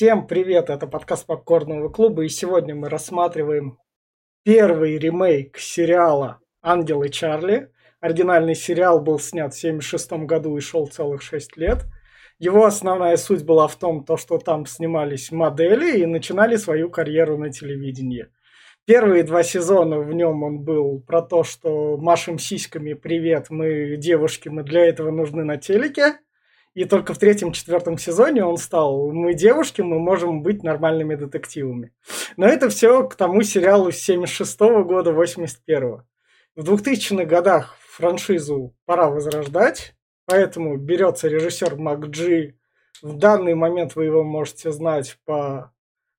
Всем привет, это подкаст Попкорного клуба, и сегодня мы рассматриваем первый ремейк сериала «Ангелы Чарли». Оригинальный сериал был снят в 1976 году и шел целых 6 лет. Его основная суть была в том, то, что там снимались модели и начинали свою карьеру на телевидении. Первые два сезона в нем он был про то, что машем сиськами «Привет, мы девушки, мы для этого нужны на телеке». И только в третьем-четвертом сезоне он стал «Мы девушки, мы можем быть нормальными детективами». Но это все к тому сериалу с 76 года, 81 В 2000-х годах франшизу пора возрождать, поэтому берется режиссер МакДжи. В данный момент вы его можете знать по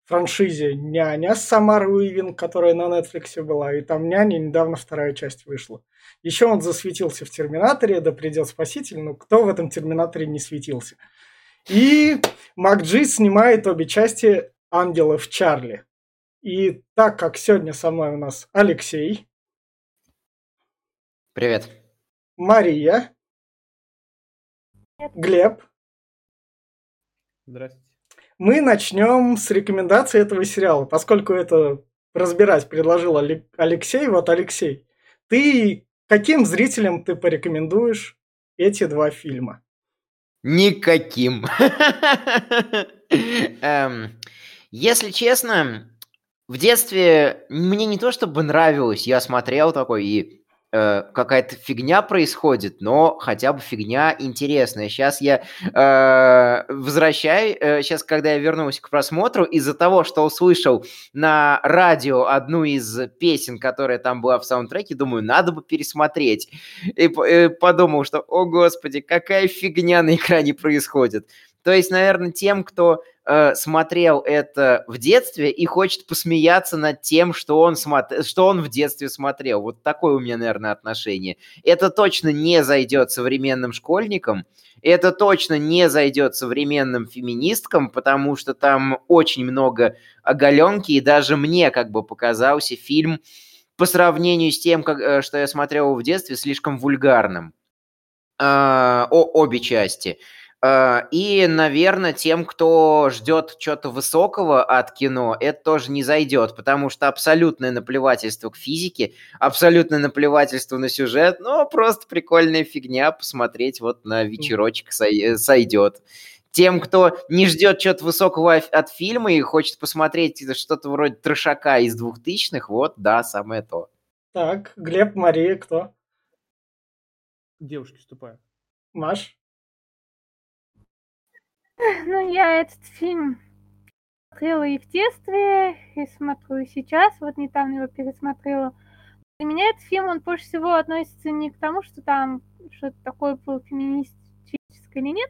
франшизе «Няня» с Уивин, которая на Netflix была, и там «Няня» недавно вторая часть вышла. Еще он засветился в «Терминаторе», да придет спаситель, но кто в этом «Терминаторе» не светился? И МакДжи снимает обе части «Ангелов Чарли». И так как сегодня со мной у нас Алексей. Привет. Мария. Глеб. Здравствуйте мы начнем с рекомендации этого сериала, поскольку это разбирать предложил Алексей. Вот, Алексей, ты каким зрителям ты порекомендуешь эти два фильма? Никаким. Эм, если честно, в детстве мне не то чтобы нравилось, я смотрел такой и э, какая-то фигня происходит, но хотя бы фигня интересная. Сейчас я э, возвращаю, э, сейчас, когда я вернулся к просмотру, из-за того, что услышал на радио одну из песен, которая там была в саундтреке, думаю, надо бы пересмотреть. И э, подумал, что, о господи, какая фигня на экране происходит. То есть, наверное, тем, кто э, смотрел это в детстве и хочет посмеяться над тем, что он, смотр... что он в детстве смотрел. Вот такое у меня, наверное, отношение. Это точно не зайдет современным школьникам, это точно не зайдет современным феминисткам, потому что там очень много оголенки, и даже мне как бы показался фильм по сравнению с тем, как, э, что я смотрел в детстве, слишком вульгарным. Э, о, обе части. Э, и, наверное, тем, кто ждет чего-то высокого от кино, это тоже не зайдет, потому что абсолютное наплевательство к физике, абсолютное наплевательство на сюжет, ну, просто прикольная фигня, посмотреть вот на вечерочек сой- сойдет. Тем, кто не ждет чего-то высокого от фильма и хочет посмотреть что-то вроде трешака из двухтысячных, вот, да, самое то. Так, Глеб, Мария, кто? Девушки вступают. Маш? Ну, я этот фильм смотрела и в детстве, и смотрю и сейчас. Вот недавно его пересмотрела. Для меня этот фильм, он больше всего относится не к тому, что там что-то такое было феминистическое или нет,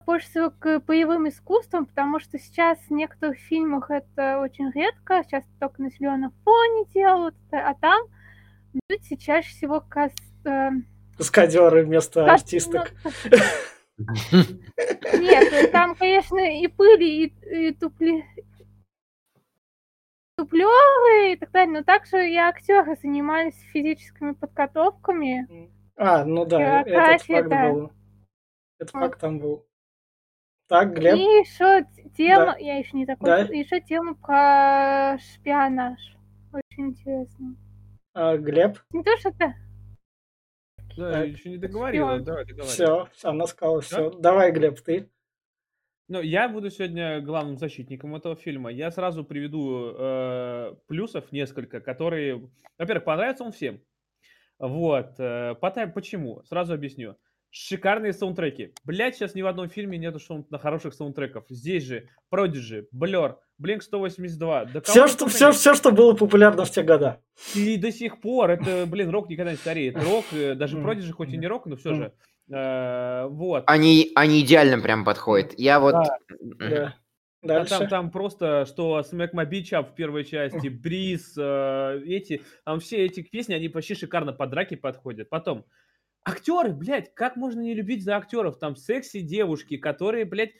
а больше всего к боевым искусствам, потому что сейчас в некоторых фильмах это очень редко, сейчас только на зеленом фоне делают, а там люди чаще всего кас... Э, Каскадеры вместо кас... артисток. Ну, нет, ну, там, конечно, и пыли, и, и тупли... туплёвые и так далее, но также и актеры занимались физическими подготовками. А, ну да, этот факт да. был. Этот факт там был. Так, Глеб. И еще тема, да. я еще не закончила, да? еще тема про шпионаж. Очень интересно. А, Глеб? Не то, что это да, так. еще не договорила. Все. Давай, договаривай. Все, она сказала все. Да? Давай, Глеб, ты. Ну, я буду сегодня главным защитником этого фильма. Я сразу приведу э, плюсов несколько, которые, во-первых, понравится он всем. Вот. Э, почему? Сразу объясню. Шикарные саундтреки. Блять, сейчас ни в одном фильме нету на хороших саундтреков. Здесь же Prodigy, Blur, Blink 182. Да все, что, все, все, что было популярно в те года. И до сих пор. Это, блин, рок никогда не стареет. Рок, э, даже Prodigy хоть и не рок, но все же. Э, вот. Они, они идеально прям подходят. Я вот... Да, да. А там, там просто, что Smack My Beach Up в первой части, Бриз, э, эти, там все эти песни, они почти шикарно под драки подходят. Потом, актеры, блядь, как можно не любить за актеров? Там секси девушки, которые, блядь,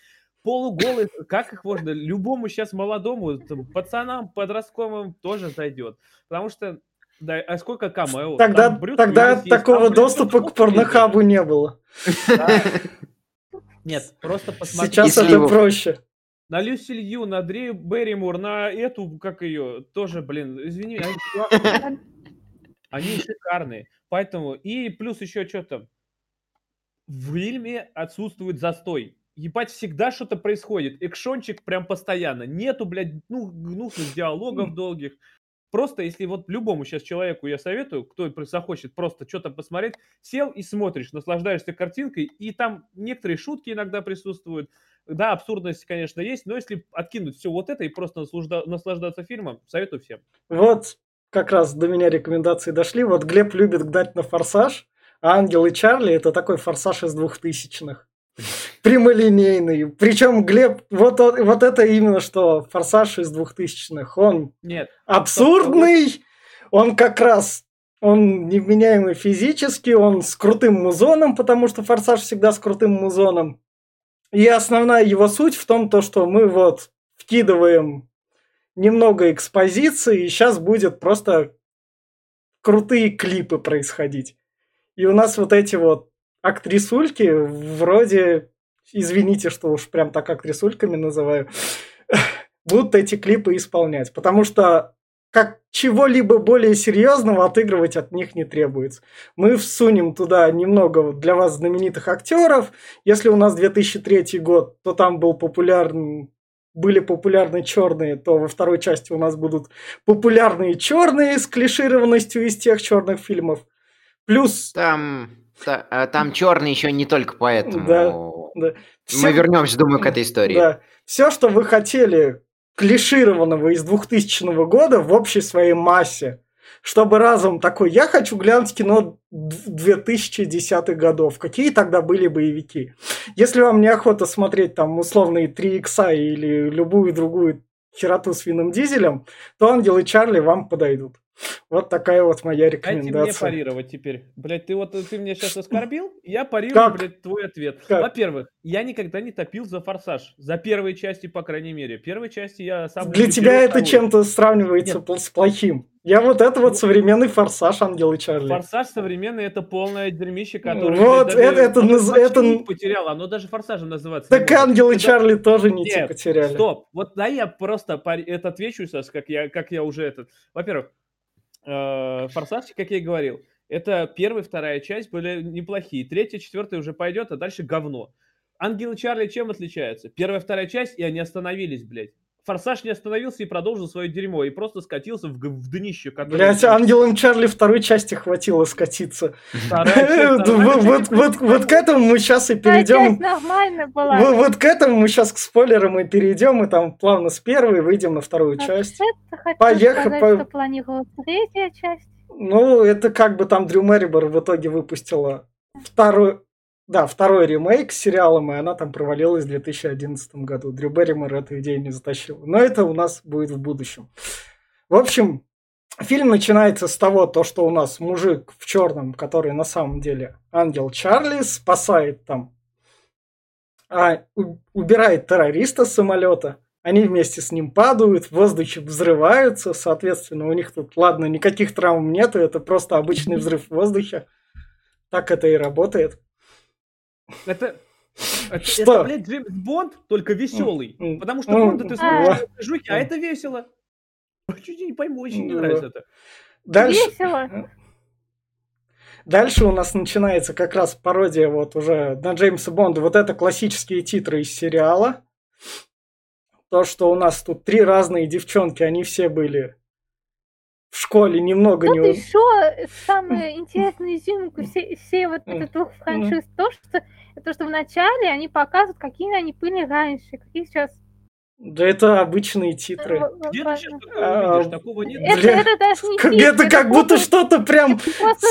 полуголые, как их можно? Любому сейчас молодому, там, пацанам, подростковым тоже зайдет. Потому что, да, а сколько камео? Тогда, Брюс тогда Уиллис такого есть, доступа к порнохабу не было. Нет, просто посмотрите. Сейчас это проще. на Люси Лью, на Дрею Берримур, на эту, как ее, тоже, блин, извини, они, они шикарные. Поэтому, и плюс еще что-то, в фильме отсутствует застой. Ебать, всегда что-то происходит. Экшончик прям постоянно. Нету, блядь, ну, гнусных диалогов долгих. Просто, если вот любому сейчас человеку я советую, кто захочет просто что-то посмотреть, сел и смотришь, наслаждаешься картинкой, и там некоторые шутки иногда присутствуют. Да, абсурдность, конечно, есть, но если откинуть все вот это и просто наслажда- наслаждаться фильмом, советую всем. Вот как раз до меня рекомендации дошли. Вот Глеб любит гнать на форсаж, а Ангел и Чарли это такой форсаж из двухтысячных прямолинейный. Причем Глеб, вот, вот это именно что форсаж из двухтысячных. Он Нет. абсурдный, он как раз он невменяемый физически, он с крутым музоном, потому что форсаж всегда с крутым музоном. И основная его суть в том, то, что мы вот вкидываем немного экспозиции, и сейчас будет просто крутые клипы происходить. И у нас вот эти вот актрисульки вроде, извините, что уж прям так актрисульками называю, будут эти клипы исполнять. Потому что как чего-либо более серьезного отыгрывать от них не требуется. Мы всунем туда немного для вас знаменитых актеров. Если у нас 2003 год, то там был популярный были популярны черные, то во второй части у нас будут популярные черные с клишированностью из тех черных фильмов. Плюс... Там а, там черный еще не только поэтому. Да, да. Все, Мы вернемся, думаю, к этой истории. Да. Все, что вы хотели клишированного из 2000 года в общей своей массе, чтобы разом такой, я хочу глянуть кино 2010-х годов. Какие тогда были боевики? Если вам неохота смотреть там условные 3 икса или любую другую хероту с винным дизелем, то Ангел и Чарли вам подойдут. Вот такая вот моя рекомендация. Дайте мне парировать теперь. Блять, ты вот ты меня сейчас оскорбил, я парирую, как? блядь, твой ответ. Как? Во-первых, я никогда не топил за форсаж. За первые части, по крайней мере. Первой части я сам... Для тебя это чем-то сравнивается Нет. с плохим. Я вот это вот современный форсаж Ангел и Чарли. Форсаж современный это полное дерьмище, которое вот это это наз... это потеряло, оно даже форсажем называется. Так Ангел и Чарли тоже не Нет, потеряли. Стоп, вот да я просто это отвечу сейчас, как я как я уже этот. Во-первых, э, Форсаж, как я и говорил, это первая, вторая часть были неплохие. Третья, четвертая уже пойдет, а дальше говно. Ангел и Чарли чем отличаются? Первая, вторая часть, и они остановились, блядь. Форсаж не остановился и продолжил свое дерьмо, и просто скатился в, в днище. Которое... Блять, Ангелом Чарли второй части хватило скатиться. Вот к этому мы сейчас и перейдем. нормально была. Вот к этому мы сейчас к спойлерам и перейдем, и там плавно с первой выйдем на вторую часть. Поехали. что планировалась третья часть. Ну, это как бы там Дрю Мэрибор в итоге выпустила вторую, да, второй ремейк с сериалом, и она там провалилась в 2011 году. Дрю Берримор эту идею не затащил. Но это у нас будет в будущем. В общем, фильм начинается с того, то, что у нас мужик в черном, который на самом деле ангел Чарли, спасает там, а, убирает террориста с самолета. Они вместе с ним падают, в воздухе взрываются, соответственно, у них тут, ладно, никаких травм нету, это просто обычный взрыв в воздухе. Так это и работает. Это, это, что? это, блядь, Джеймс Бонд, только веселый. Потому что Бонда ты смотришь жуки, а это весело. Чуть не пойму, очень не нравится это. Дальше... Весело. Дальше у нас начинается как раз пародия вот уже на Джеймса Бонда. Вот это классические титры из сериала. То, что у нас тут три разные девчонки, они все были в школе немного Тут не... еще самое интересное изюминку все, все вот этих двух франшиз, то, что то, что вначале они показывают, какие они были раньше, какие сейчас да это обычные титры. Где ты сейчас такое видишь? Такого нет. Это, это даже не титры. Это как будто что-то прям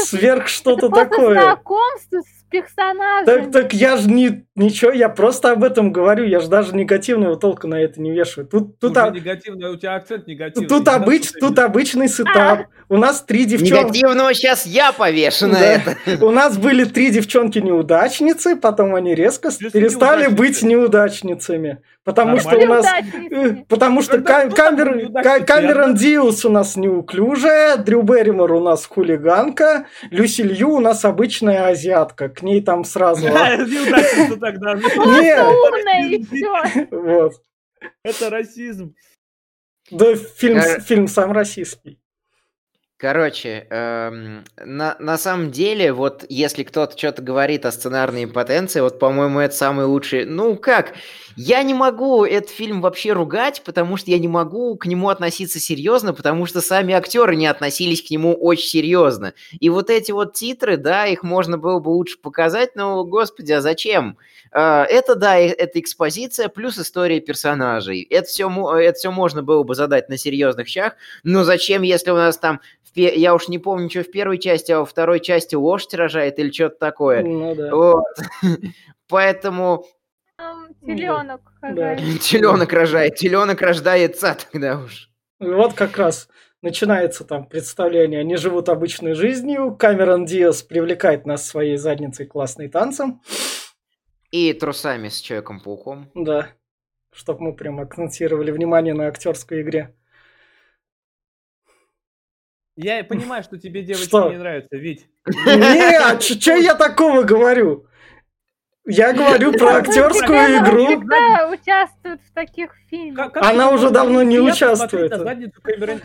сверх что-то такое. знакомство с персонажем. Так, так я же не, ничего, я просто об этом говорю, я же даже негативного толка на это не вешаю. Тут, тут, а... негативный, у тебя акцент негативный. Тут, обыч, тут обычный setup. А. У нас три девчонки... Негативного сейчас я повешу на это. У нас были три девчонки-неудачницы, потом они резко перестали быть неудачницами. Потому что у нас... Э, потому что Камерон Диас у нас неуклюжая, Дрю Берримор у нас хулиганка, Люси Лью у нас обычная азиатка. К ней там сразу... Неудачница тогда. Нет. Вот. Это расизм. Да, фильм, э, фильм сам российский. Короче, эм, на, на самом деле, вот если кто-то что-то говорит о сценарной импотенции, вот, по-моему, это самый лучший... Ну, как? Я не могу этот фильм вообще ругать, потому что я не могу к нему относиться серьезно, потому что сами актеры не относились к нему очень серьезно. И вот эти вот титры, да, их можно было бы лучше показать, но, господи, а зачем? Э, это, да, это экспозиция плюс история персонажей. Это все, это все можно было бы задать на серьезных щах, но зачем, если у нас там я уж не помню, что в первой части, а во второй части лошадь рожает или что-то такое. Ну да. Вот. Поэтому... Теленок рожает. Теленок рожает, теленок рождается тогда уж. Вот как раз начинается там представление. Они живут обычной жизнью. Камерон Диас привлекает нас своей задницей классной танцем. И трусами с Человеком-пауком. Да. Чтобы мы прям акцентировали внимание на актерской игре. Я понимаю, что тебе девочки что? не нравятся, ведь. Нет, что я такого говорю? Я говорю про актерскую игру. Всегда участвует в таких фильмах. Она уже давно не участвует.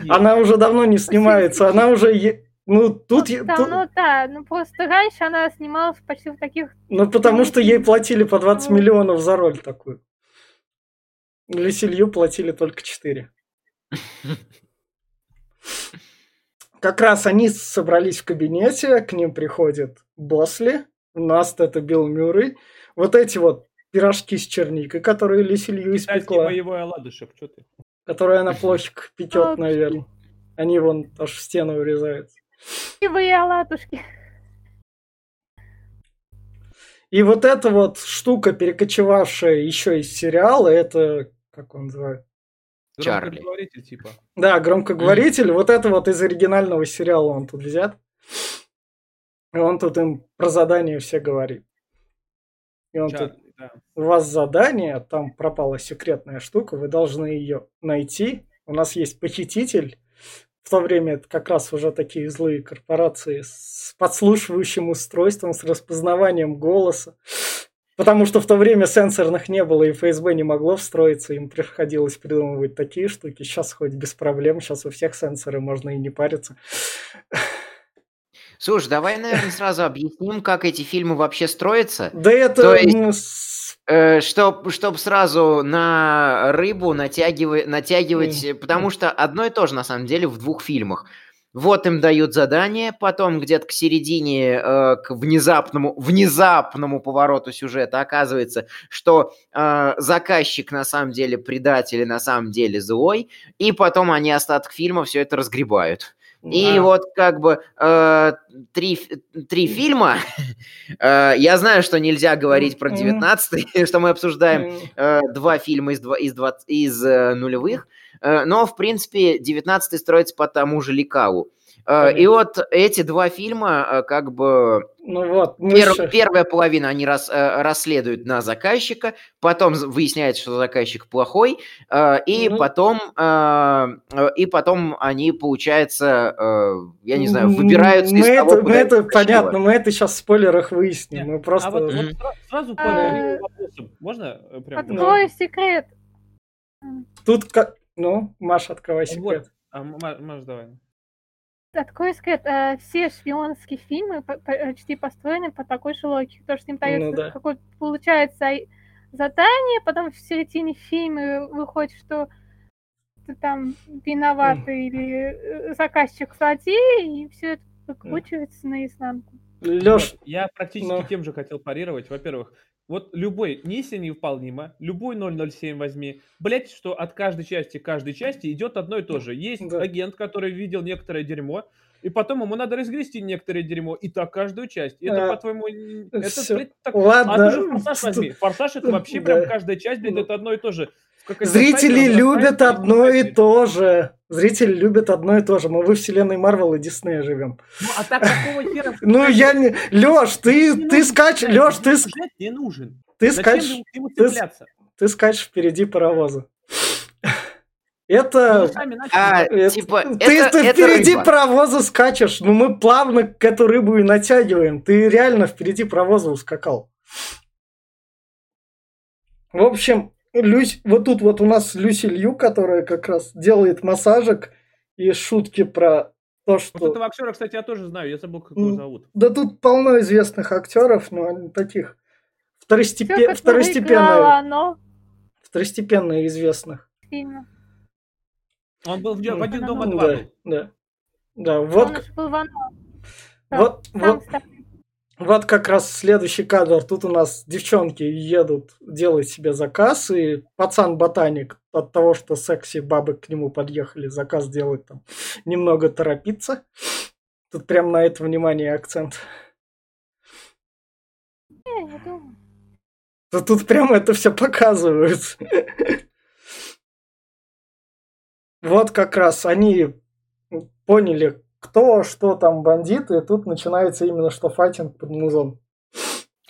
Она уже давно не снимается. Она уже ну, тут... Ну, да, тут... ну да, ну просто раньше она снималась почти в таких... Ну, потому что ей платили по 20 миллионов за роль такую. Лесилью платили только 4. как раз они собрались в кабинете, к ним приходит Босли, Наст это Билл Мюррей. Вот эти вот пирожки с черникой, которые Лисилью испекла. боевой оладушек, что ты? Которые она плохик печет, наверное. Они вон аж в стену вырезаются. Боевые оладушки. И вот эта вот штука, перекочевавшая еще из сериала, это, как он называется? Чарли. Громкоговоритель, типа. Да, громкоговоритель. Mm. Вот это вот из оригинального сериала он тут взят. И он тут им про задание все говорит. И он Чарли, тут... Да. У вас задание, там пропала секретная штука, вы должны ее найти. У нас есть похититель. В то время это как раз уже такие злые корпорации с подслушивающим устройством, с распознаванием голоса. Потому что в то время сенсорных не было, и ФСБ не могло встроиться, им приходилось придумывать такие штуки. Сейчас хоть без проблем, сейчас у всех сенсоры, можно и не париться. Слушай, давай, наверное, сразу объясним, как эти фильмы вообще строятся. Да это... То есть, ну, э, чтоб, чтоб сразу на рыбу натягивать, натягивать потому что одно и то же, на самом деле, в двух фильмах. Вот им дают задание, потом где-то к середине, э, к внезапному, внезапному повороту сюжета оказывается, что э, заказчик на самом деле предатель и на самом деле злой, и потом они остаток фильма все это разгребают. И а. вот как бы э, три, три фильма. э, я знаю, что нельзя говорить про 19 что мы обсуждаем э, два фильма из, из, 20, из э, нулевых. Э, но, в принципе, 19-й строится по тому же лекалу. Э, и вот эти два фильма, э, как бы... Ну вот, пер, еще... Первая половина они рас, расследуют на заказчика, потом выясняется, что заказчик плохой, и, ну... потом, и потом они, получается, я не знаю, выбираются мы из это, того, мы это понятно, мы это сейчас в спойлерах выясним. Нет, мы просто... А вот, вот сразу по вопросам. Можно? Прям? Открою секрет. Тут как... Ну, Маша, открывай секрет. Вот. А, Маша, давай. Открой секрет. Э, все шпионские фильмы почти построены по такой же логике. То, что им дается ну, да. какое получается задание, потом в середине фильма выходит, что ты там виноватый mm. или э, заказчик злодей, и все это выкручивается mm. наизнанку. Леш, я практически ну... тем же хотел парировать. Во-первых, вот любой, миссия невыполнима, любой 007 возьми. Блять, что от каждой части каждой части идет одно и то же. Есть да. агент, который видел некоторое дерьмо, и потом ему надо разгрести некоторое дерьмо, и так каждую часть. Это, а, по-твоему, это, блядь, так... Ладно. А ты же форсаж возьми. Форсаж это вообще да. прям каждая часть, блядь, это одно и то же. Зрители любят одно и то же. Зрители любят одно и то же. Мы во вселенной Марвел и Диснея живем. Ну, а так какого хера? Ну, я не... Лёш, ты, ты скач... Лёш, ты... Не нужен. Ты скачешь... Ты скачешь впереди паровоза. Это... А, это... Типа, ты, это, ты это впереди рыба. паровоза скачешь, но мы плавно к эту рыбу и натягиваем. Ты реально впереди паровоза ускакал. В общем, Люсь, вот тут вот у нас Люси Лью, которая как раз делает массажик и шутки про то, что... Вот этого актера, кстати, я тоже знаю, я забыл, как его зовут. Да тут полно известных актеров, но они таких второстепен... второстепенные. Но... Второстепенно известных. Фильмы. Он был в, в один дома два. Да, да. Да, вот. Он был в Вот, вот, вот как раз следующий кадр. Тут у нас девчонки едут делать себе заказ, и пацан-ботаник от того, что секси бабы к нему подъехали, заказ делать там, немного торопиться. Тут прям на это внимание акцент. Да тут прям это все показывают. Вот как раз они поняли, кто, что там бандиты, и тут начинается именно что файтинг под музон.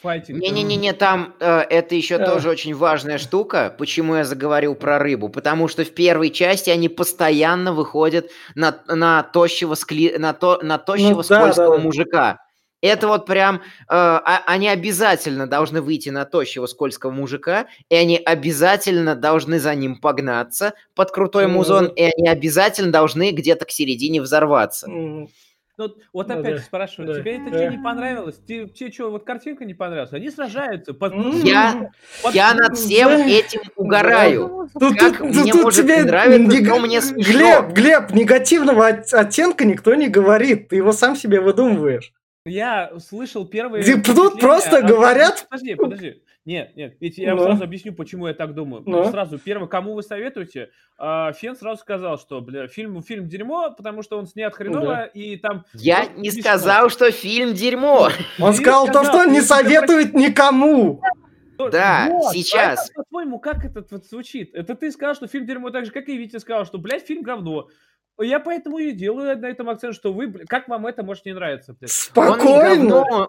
Файтинг. Не-не-не, там э, это еще э. тоже очень важная штука. Почему я заговорил про рыбу? Потому что в первой части они постоянно выходят на, на тощего, скли... на то... на тощего ну, скользкого да, да. мужика. Это вот прям, э, а, они обязательно должны выйти на тощего скользкого мужика, и они обязательно должны за ним погнаться под крутой mm-hmm. музон, и они обязательно должны где-то к середине взорваться. Mm-hmm. Ну, вот ну, опять да, спрашиваю, да, тебе это да. что не понравилось? Тебе, тебе что, вот картинка не понравилась? Они сражаются. Под... Я, под... я над всем этим угораю. Тут, как тут, мне тут может тебе нравится, нег... но мне смешно. Глеб, Глеб, негативного оттенка никто не говорит. Ты его сам себе выдумываешь. Я слышал первые... Тут просто говорят... Подожди, подожди. Нет, нет, ведь я ну. сразу объясню, почему я так думаю. Ну. Сразу, первое, кому вы советуете, а, Фен сразу сказал, что, бля, фильм, фильм дерьмо, потому что он снят хреново, да. и там... Я не сказал, что фильм дерьмо. Он сказал то, что он не советует никому. Да, вот, сейчас. По-твоему, как это вот звучит? Это ты сказал, что фильм дерьмо так же, как и Витя сказал, что, блядь, фильм говно. Я поэтому и делаю на этом акцент, что вы, как вам это может не нравиться? Блядь? Спокойно. Он,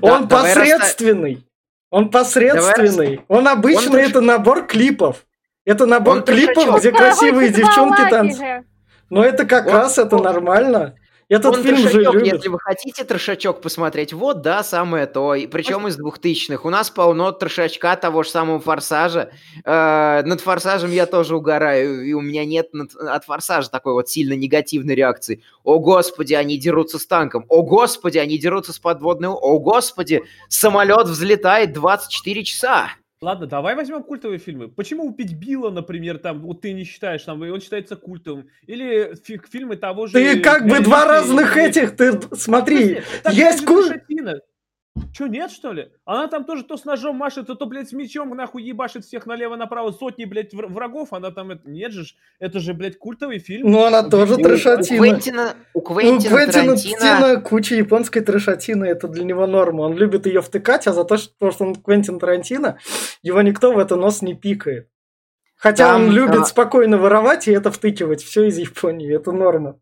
он да, посредственный. Он посредственный. Давай... Он обычно он это набор клипов. Это набор он клипов, где красивые девчонки танцуют. Но это как он... раз это нормально. Этот Он фильм же любит. Если вы хотите трешачок посмотреть, вот, да, самое то. И, причем из двухтысячных. У нас полно трешачка того же самого «Форсажа». Э, над «Форсажем» я тоже угораю, и у меня нет над, от «Форсажа» такой вот сильно негативной реакции. О, Господи, они дерутся с танком. О, Господи, они дерутся с подводной... О, Господи, самолет взлетает 24 часа. Ладно, давай возьмем культовые фильмы. Почему убить Билла, например, там, вот ты не считаешь, там, он считается культовым? Или фи- фильмы того же... Ты как бы два разных этих, ты смотри, есть культ... Че, нет, что ли? Она там тоже то с ножом машет, то, то блядь, с мечом нахуй ебашит всех налево-направо, сотни, блядь, врагов, она там, это, нет же, это же, блядь, культовый фильм. Ну, она тоже трешатина. У Квентина, у Квентина, у Квентина Тарантино... куча японской трешатины, это для него норма. Он любит ее втыкать, а за то, что, что он Квентин Тарантино, его никто в это нос не пикает. Хотя там, он любит а... спокойно воровать и это втыкивать, все из Японии, это норма.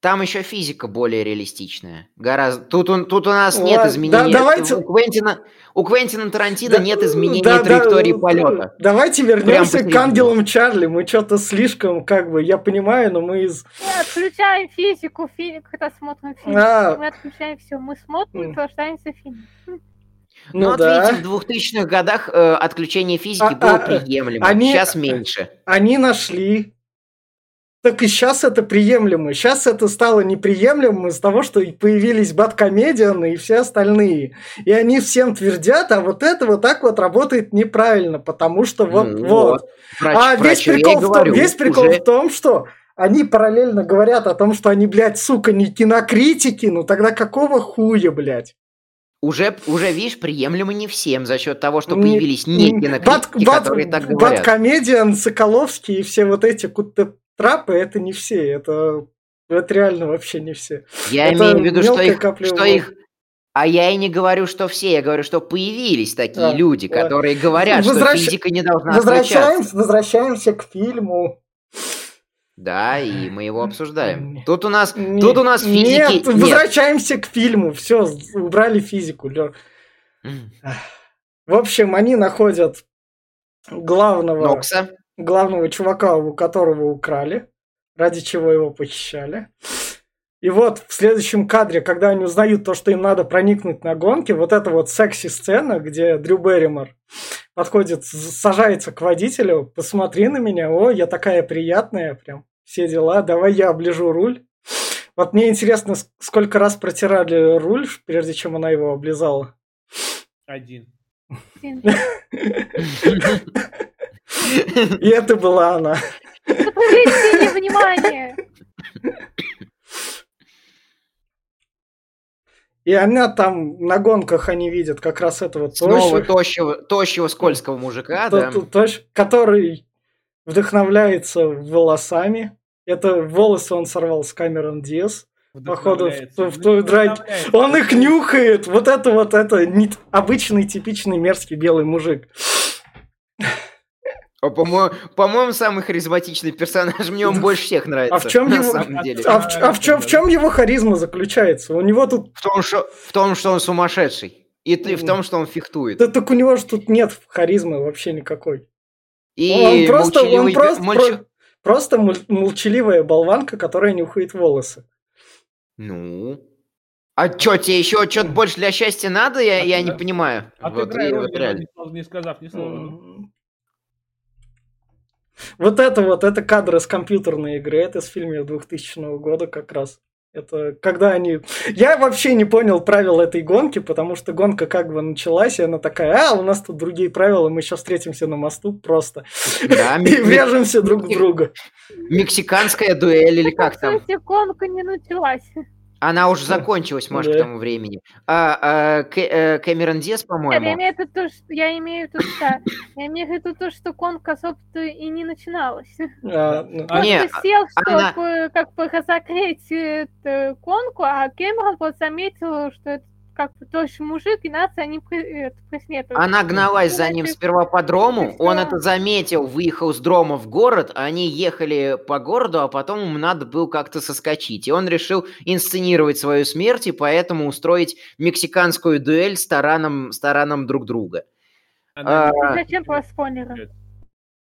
Там еще физика более реалистичная. Гораздо. Тут, он, тут у нас нет изменений. Да, давайте... у, Квентина, у Квентина Тарантино да, нет изменений да, траектории да, полета. Давайте вернемся к ангелам Чарли. Мы что-то слишком, как бы, я понимаю, но мы из. Мы отключаем физику, физику, когда смотрим фильм. А... Мы отключаем все. Мы смотрим, наслаждаемся фильмом. Ну, ну вот да. видите, в 2000-х годах э, отключение физики а, было а, приемлемо, они, сейчас меньше. Они нашли так и сейчас это приемлемо. Сейчас это стало неприемлемым из-за того, что появились Баткомедианы и все остальные. И они всем твердят, а вот это вот так вот работает неправильно, потому что вот, mm, вот. Врач, а весь прикол, в том, весь прикол уже... в том, что они параллельно говорят о том, что они, блядь, сука, не кинокритики, ну тогда какого хуя, блядь? Уже, уже, видишь, приемлемо не всем за счет того, что появились не кинокритики, бат, которые бат, так говорят. Баткомедиан, Соколовский и все вот эти трапы это не все, это, это реально вообще не все. Я это имею в виду, что их, что их а я и не говорю, что все, я говорю, что появились такие а, люди, а. которые говорят, Возвращ... что физика не должна возвращаемся, Возвращаемся к фильму. Да, и мы его обсуждаем. Тут у нас, не, тут у нас физики нет. нет. Возвращаемся к фильму. Все, убрали физику. В общем, они находят главного. Нокса главного чувака, у которого украли, ради чего его похищали. И вот в следующем кадре, когда они узнают то, что им надо проникнуть на гонки, вот эта вот секси-сцена, где Дрю Берримор подходит, сажается к водителю, посмотри на меня, о, я такая приятная, прям все дела, давай я оближу руль. Вот мне интересно, сколько раз протирали руль, прежде чем она его облизала? Один. И это была она. Обратите внимание. И она там на гонках они видят как раз этого Снова тощего, тощего, тощего скользкого мужика, то- да. то- тощ- который вдохновляется волосами. Это волосы он сорвал с Камерон Диас. Походу, в в той Ну, драке. вдохновляется. Он их нюхает. Вот это вот это не обычный типичный мерзкий белый мужик. О, по-моему, по-моему, самый харизматичный персонаж. Мне он больше всех нравится. А в чем на его- самом деле? А в, ч- а в чем, в чем его харизма заключается? У него тут... В том, что, в том, что он сумасшедший. И ты в том, что он фехтует. Да так у него же тут нет харизмы вообще никакой. И он просто, он просто, про- просто молчаливая болванка, которая нюхает волосы. Ну... А чё, тебе еще что-то больше для счастья надо? Я, я не Отыграй- понимаю. Вот, и- роль, вот реально. не, не сказав ни слова. Вот это вот, это кадры с компьютерной игры, это с фильма 2000 года как раз. Это когда они... Я вообще не понял правил этой гонки, потому что гонка как бы началась, и она такая, а, у нас тут другие правила, мы сейчас встретимся на мосту просто. Да, И врежемся друг в друга. мексиканская дуэль или как там? Кстати, гонка не началась. Она уже закончилась, может, к тому времени. А, а, Кэ- э, Кэмерон Диас, Нет, я по-моему. имею в виду то, что я имею в виду, да, я имею в виду то, что гонка, собственно, и не начиналась. А, ну, А, Не, Просто сел, она- чтобы как бы разогреть эту гонку, а Кэмерон вот заметил, что это как тоже мужик, и нас они преследуют. Она гналась за ним сперва по дрому, он это заметил, выехал с дрома в город, они ехали по городу, а потом ему надо было как-то соскочить. И он решил инсценировать свою смерть и поэтому устроить мексиканскую дуэль с тараном, с тараном друг друга. А, Зачем про спойлеры?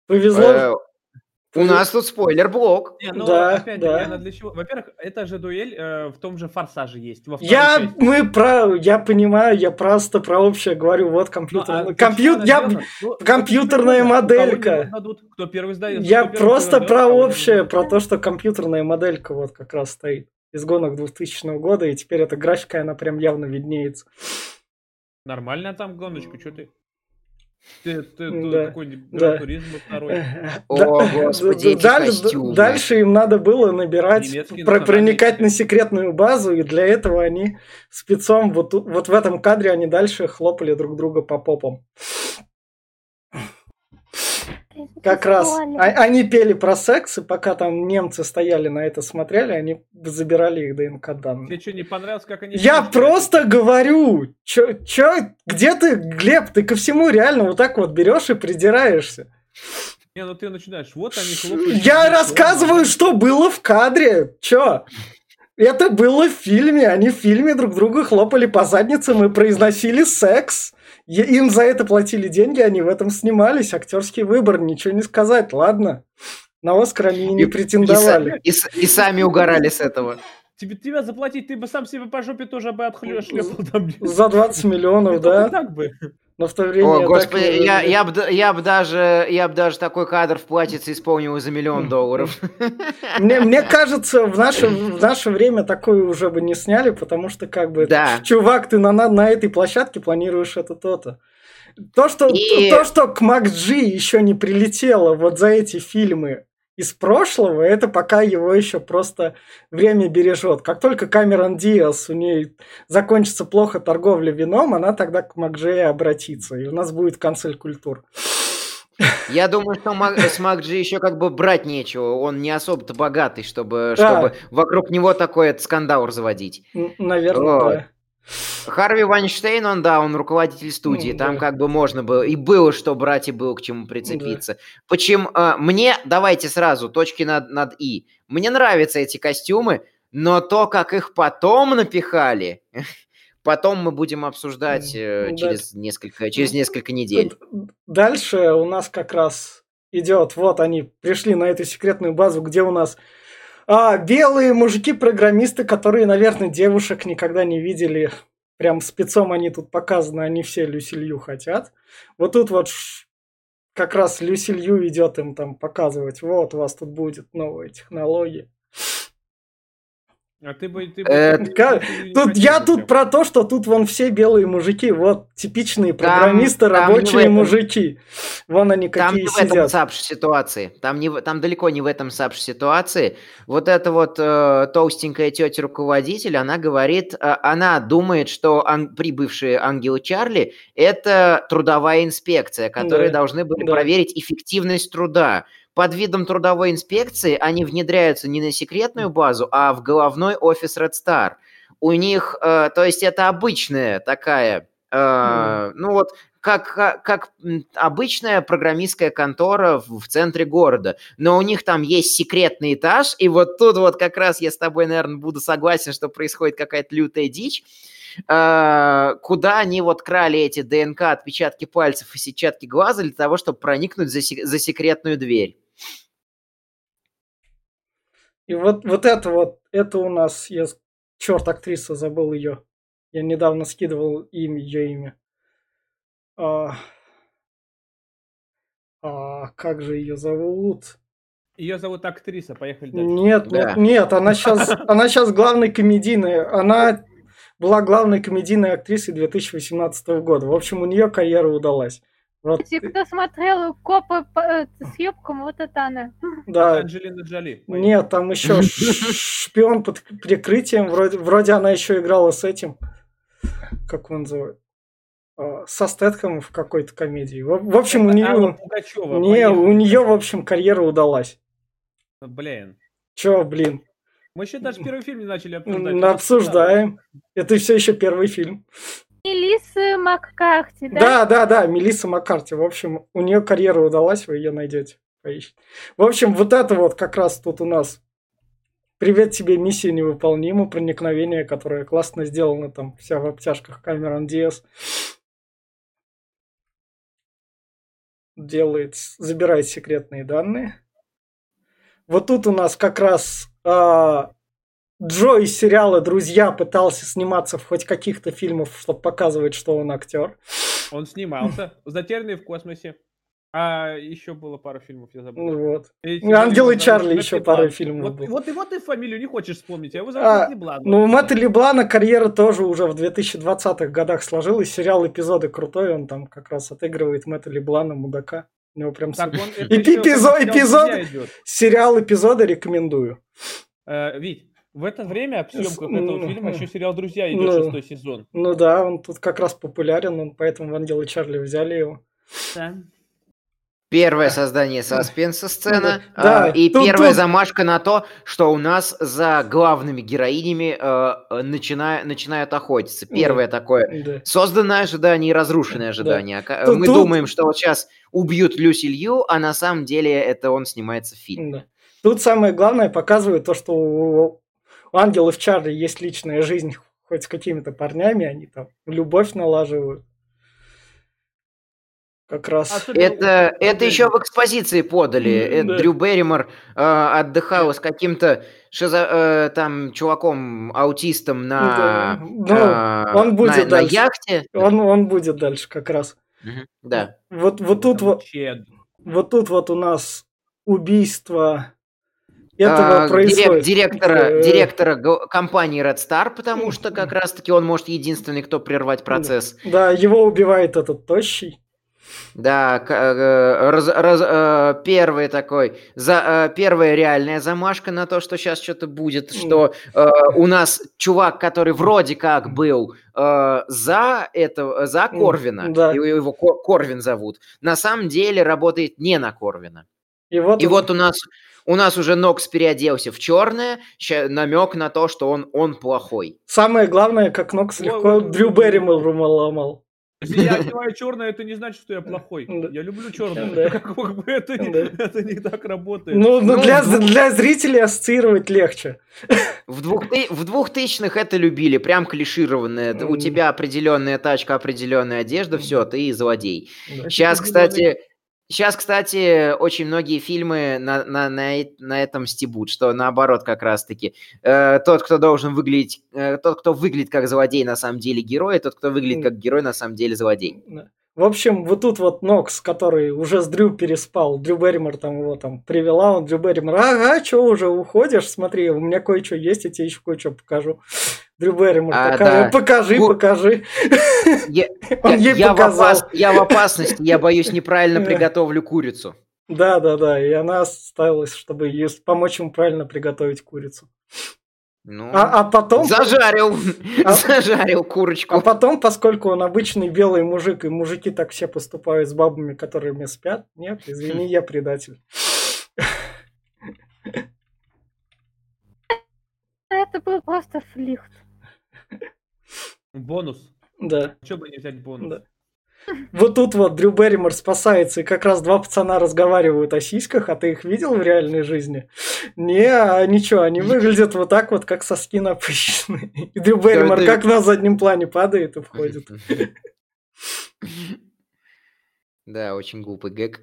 Повезло. У нас тут спойлер-блок. Ну, Да, да. для чего? Во-первых, эта же дуэль э, в том же «Форсаже» есть. Во Я, части. мы про, я понимаю, я просто про общее говорю, вот Ну, компьютер, а компью- зачем я? Ну, компьютерная это прикольно. моделька. Дадут, Кто первый сдает? я кто первый просто сдает, про общее, дадут. про то, что компьютерная моделька вот как раз стоит из гонок 2000 года, и теперь эта графика, она прям явно виднеется. Нормальная там гоночка, что ты? Ты, ты, ты Да, такой да. гран-туризм второй. О, Да- господи, эти даль- костюмы. Дальше им надо было набирать, про- проникать на секретную базу, и для этого они спецом вот, тут- вот в этом кадре они дальше хлопали друг друга по попам. Как раз а- они пели про секс, и пока там немцы стояли на это смотрели, они забирали их ДНК данные. Тебе что, не понравилось, как они... Я просто говорю, чё, чё, где ты, Глеб, ты ко всему реально вот так вот берешь и придираешься. Не, ну ты начинаешь, вот они хлопают. Я рассказываю, что было в кадре. Чё? Это было в фильме. Они в фильме друг друга хлопали по задницам и произносили секс. И Им за это платили деньги, они в этом снимались. Актерский выбор, ничего не сказать, ладно. На Оскар они и не И- претендовали. И, с- и сами угорали с этого. Тебе, тебя заплатить, ты бы сам себе по жопе тоже бы отхлёшляпал там. За 20 миллионов, да? так бы. Но в то время... О, так господи, не я, я, бы, я, бы даже, я бы даже такой кадр в платьице исполнил за миллион долларов. Мне, мне кажется, в наше, в наше время такое уже бы не сняли, потому что как бы... Да. Чувак, ты на, на, на этой площадке планируешь это то-то. То что, И- то, что к МакДжи еще не прилетело вот за эти фильмы из прошлого, это пока его еще просто время бережет. Как только Камерон Диас, у нее закончится плохо торговля вином, она тогда к МакДжи обратится, и у нас будет канцель культур. Я думаю, что с Макджи еще как бы брать нечего. Он не особо-то богатый, чтобы, Да. чтобы вокруг него такой скандал разводить. Наверное, Вот. да. Харви Вайнштейн, он, да, он руководитель студии. Ну, Там да. как бы можно было, и было что брать, и было к чему прицепиться. Почему? а, мне, давайте сразу, точки над, над «и». Мне нравятся эти костюмы, но то, как их потом напихали, потом мы будем обсуждать э, Ну, да. через, несколько, через несколько недель. Дальше у нас как раз идет, вот они пришли на эту секретную базу, где у нас А, белые мужики-программисты, которые, наверное, девушек никогда не видели. Прям спецом они тут показаны, они все Люсилью хотят. Вот тут вот как раз Люсилью идет им там показывать, вот у вас тут будет новая технология. А ты бы... Ты бы э, как... Тут я тут про то, что тут вон все белые мужики, вот типичные программисты, там, рабочие там мужики. Вон они какие там не сидят. в этом сапш ситуации. Там, не, там далеко не в этом сапш ситуации. Вот эта вот э, толстенькая тетя руководитель, она говорит, э, она думает, что ан- прибывшие ангелы Чарли это трудовая инспекция, которые да, должны были да. проверить эффективность труда под видом трудовой инспекции они внедряются не на секретную базу, а в головной офис Red Star. У них, э, то есть это обычная такая, э, mm. ну вот как, как, как обычная программистская контора в, в центре города. Но у них там есть секретный этаж, и вот тут вот как раз я с тобой, наверное, буду согласен, что происходит какая-то лютая дичь. Э, куда они вот крали эти ДНК, отпечатки пальцев и сетчатки глаза для того, чтобы проникнуть за, за секретную дверь. И вот, вот это вот, это у нас, я, черт, актриса, забыл ее. Я недавно скидывал им ее имя. А, а, как же ее зовут? Ее зовут актриса, поехали дальше. Нет, да. нет, нет, она сейчас, она сейчас главной комедийная. Она была главной комедийной актрисой 2018 года. В общем, у нее карьера удалась. Вот. Те, кто смотрел копы э, с юбком, вот это она. Да. Анджелина Джоли. Нет, там еще шпион под прикрытием. Вроде, вроде она еще играла с этим. Как он называет? А, со Стэтхэмом в какой-то комедии. В, в общем, у нее... Не, у нее, в общем, карьера удалась. Блин. Че, блин? Мы еще даже первый фильм не начали обсуждать. Обсуждаем. Это все еще первый фильм. Мелисса Маккарти, да? Да, да, да, Мелисса Маккарти. В общем, у нее карьера удалась, вы ее найдете. Поищите. В общем, вот это вот как раз тут у нас Привет тебе, миссия невыполнима, проникновение, которое классно сделано, там вся в обтяжках Камерон Диас. Делает, забирает секретные данные. Вот тут у нас как раз а, Джо из сериала «Друзья» пытался сниматься в хоть каких-то фильмах, чтобы показывать, что он актер. Он снимался. «Затерянный в космосе». А еще было пару фильмов, я забыл. Ну вот. Эти Ангелы Чарли еще пару фильмов вот, было. Вот, и вот ты фамилию не хочешь вспомнить, а его зовут а, Леблан. Ну, у Мэтта Леблана карьера тоже уже в 2020-х годах сложилась. Сериал «Эпизоды» крутой, он там как раз отыгрывает Мэтта Леблана, мудака. У него прям... Так, он, эпизод, эпизод, сериал «Эпизоды» рекомендую. Э, Вить, в это время в съемках этого фильма еще сериал «Друзья» идет ну, шестой сезон. Ну да, он тут как раз популярен, он поэтому в «Ангелы Чарли» взяли его. Да. Первое создание саспенса сцена да, э, и тут, первая тут... замашка на то, что у нас за главными героинями э, начина... начинают охотиться. Первое да, такое да. созданное ожидание и разрушенное ожидание. Да. Мы тут... думаем, что вот сейчас убьют Люси Лью, а на самом деле это он снимается в фильме. Да. Тут самое главное показывает то, что у у ангелов Чарли есть личная жизнь хоть с какими-то парнями, они там любовь налаживают. Как раз. Это, это еще в экспозиции подали. Да. Дрю Берримор э, отдыхал с каким-то шизо, э, там чуваком аутистом на, да. э, он будет на, на яхте. Он, он будет дальше как раз. Угу. Да. Вот, вот тут вот, вот тут вот у нас убийство этого а, происходит. Директора, э, директора компании Red Star, потому что как раз-таки он может единственный, кто прервать процесс. Да, его убивает этот тощий. Да, э, раз, раз, э, первый такой, за, первая реальная замашка на то, что сейчас что-то будет, что э, у нас чувак, который вроде как был э, за это, за Корвина, да. его Корвин зовут, на самом деле работает не на Корвина. И вот, И вот у нас у нас уже Нокс переоделся в черное, намек на то, что он, он плохой. Самое главное, как Нокс легко Дрю Берримор ломал. Если я одеваю черное, это не значит, что я плохой. Я люблю черное. Как, бы это, это не так работает. Ну, ну, для, для зрителей ассоциировать легче. В, двух, в двухтысячных это любили, прям клишированное. У тебя определенная тачка, определенная одежда, все, ты злодей. Сейчас, кстати, Сейчас, кстати, очень многие фильмы на, на, на, на этом стебут, что наоборот как раз-таки э, тот, кто должен выглядеть, э, тот, кто выглядит как злодей, на самом деле герой, тот, кто выглядит как герой, на самом деле злодей. В общем, вот тут вот Нокс, который уже с Дрю переспал, Дрю Берримор там его там привела, он Дрю Берримор, ага, что уже уходишь, смотри, у меня кое-что есть, я тебе еще кое-что покажу. Дрю Берримор а, такая, да. покажи, Гу... покажи. Я, он ей я, показал. В опас... я в опасности, я боюсь, неправильно приготовлю курицу. Да, да, да, и она оставилась, чтобы ей помочь ему правильно приготовить курицу. Ну, а, а потом... Зажарил, а, зажарил курочку. А потом, поскольку он обычный белый мужик, и мужики так все поступают с бабами, которыми спят, нет, извини, я предатель. Это был просто флихт. Бонус. Да. Что бы не взять бонус? Да. Вот тут вот Дрю Берримор спасается, и как раз два пацана разговаривают о сиськах, а ты их видел в реальной жизни? Не, а ничего, они выглядят вот так вот, как соски напыщенные. И Дрю Берримор как на заднем плане падает и входит. Да, очень глупый гэг.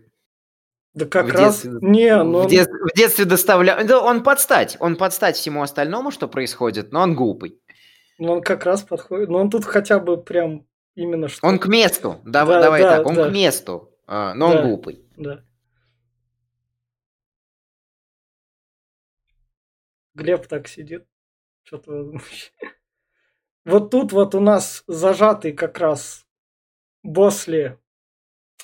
Да как в раз... Детстве, не, но... В, дет... в детстве доставлял... Да он подстать. Он подстать всему остальному, что происходит, но он глупый. Ну, он как раз подходит. Но он тут хотя бы прям Именно что. Он к месту. Да, да, давай да, так, он да. к месту. А, но да, он глупый. Да. Глеб так сидит. Что-то... Вот тут вот у нас зажатый как раз Босли.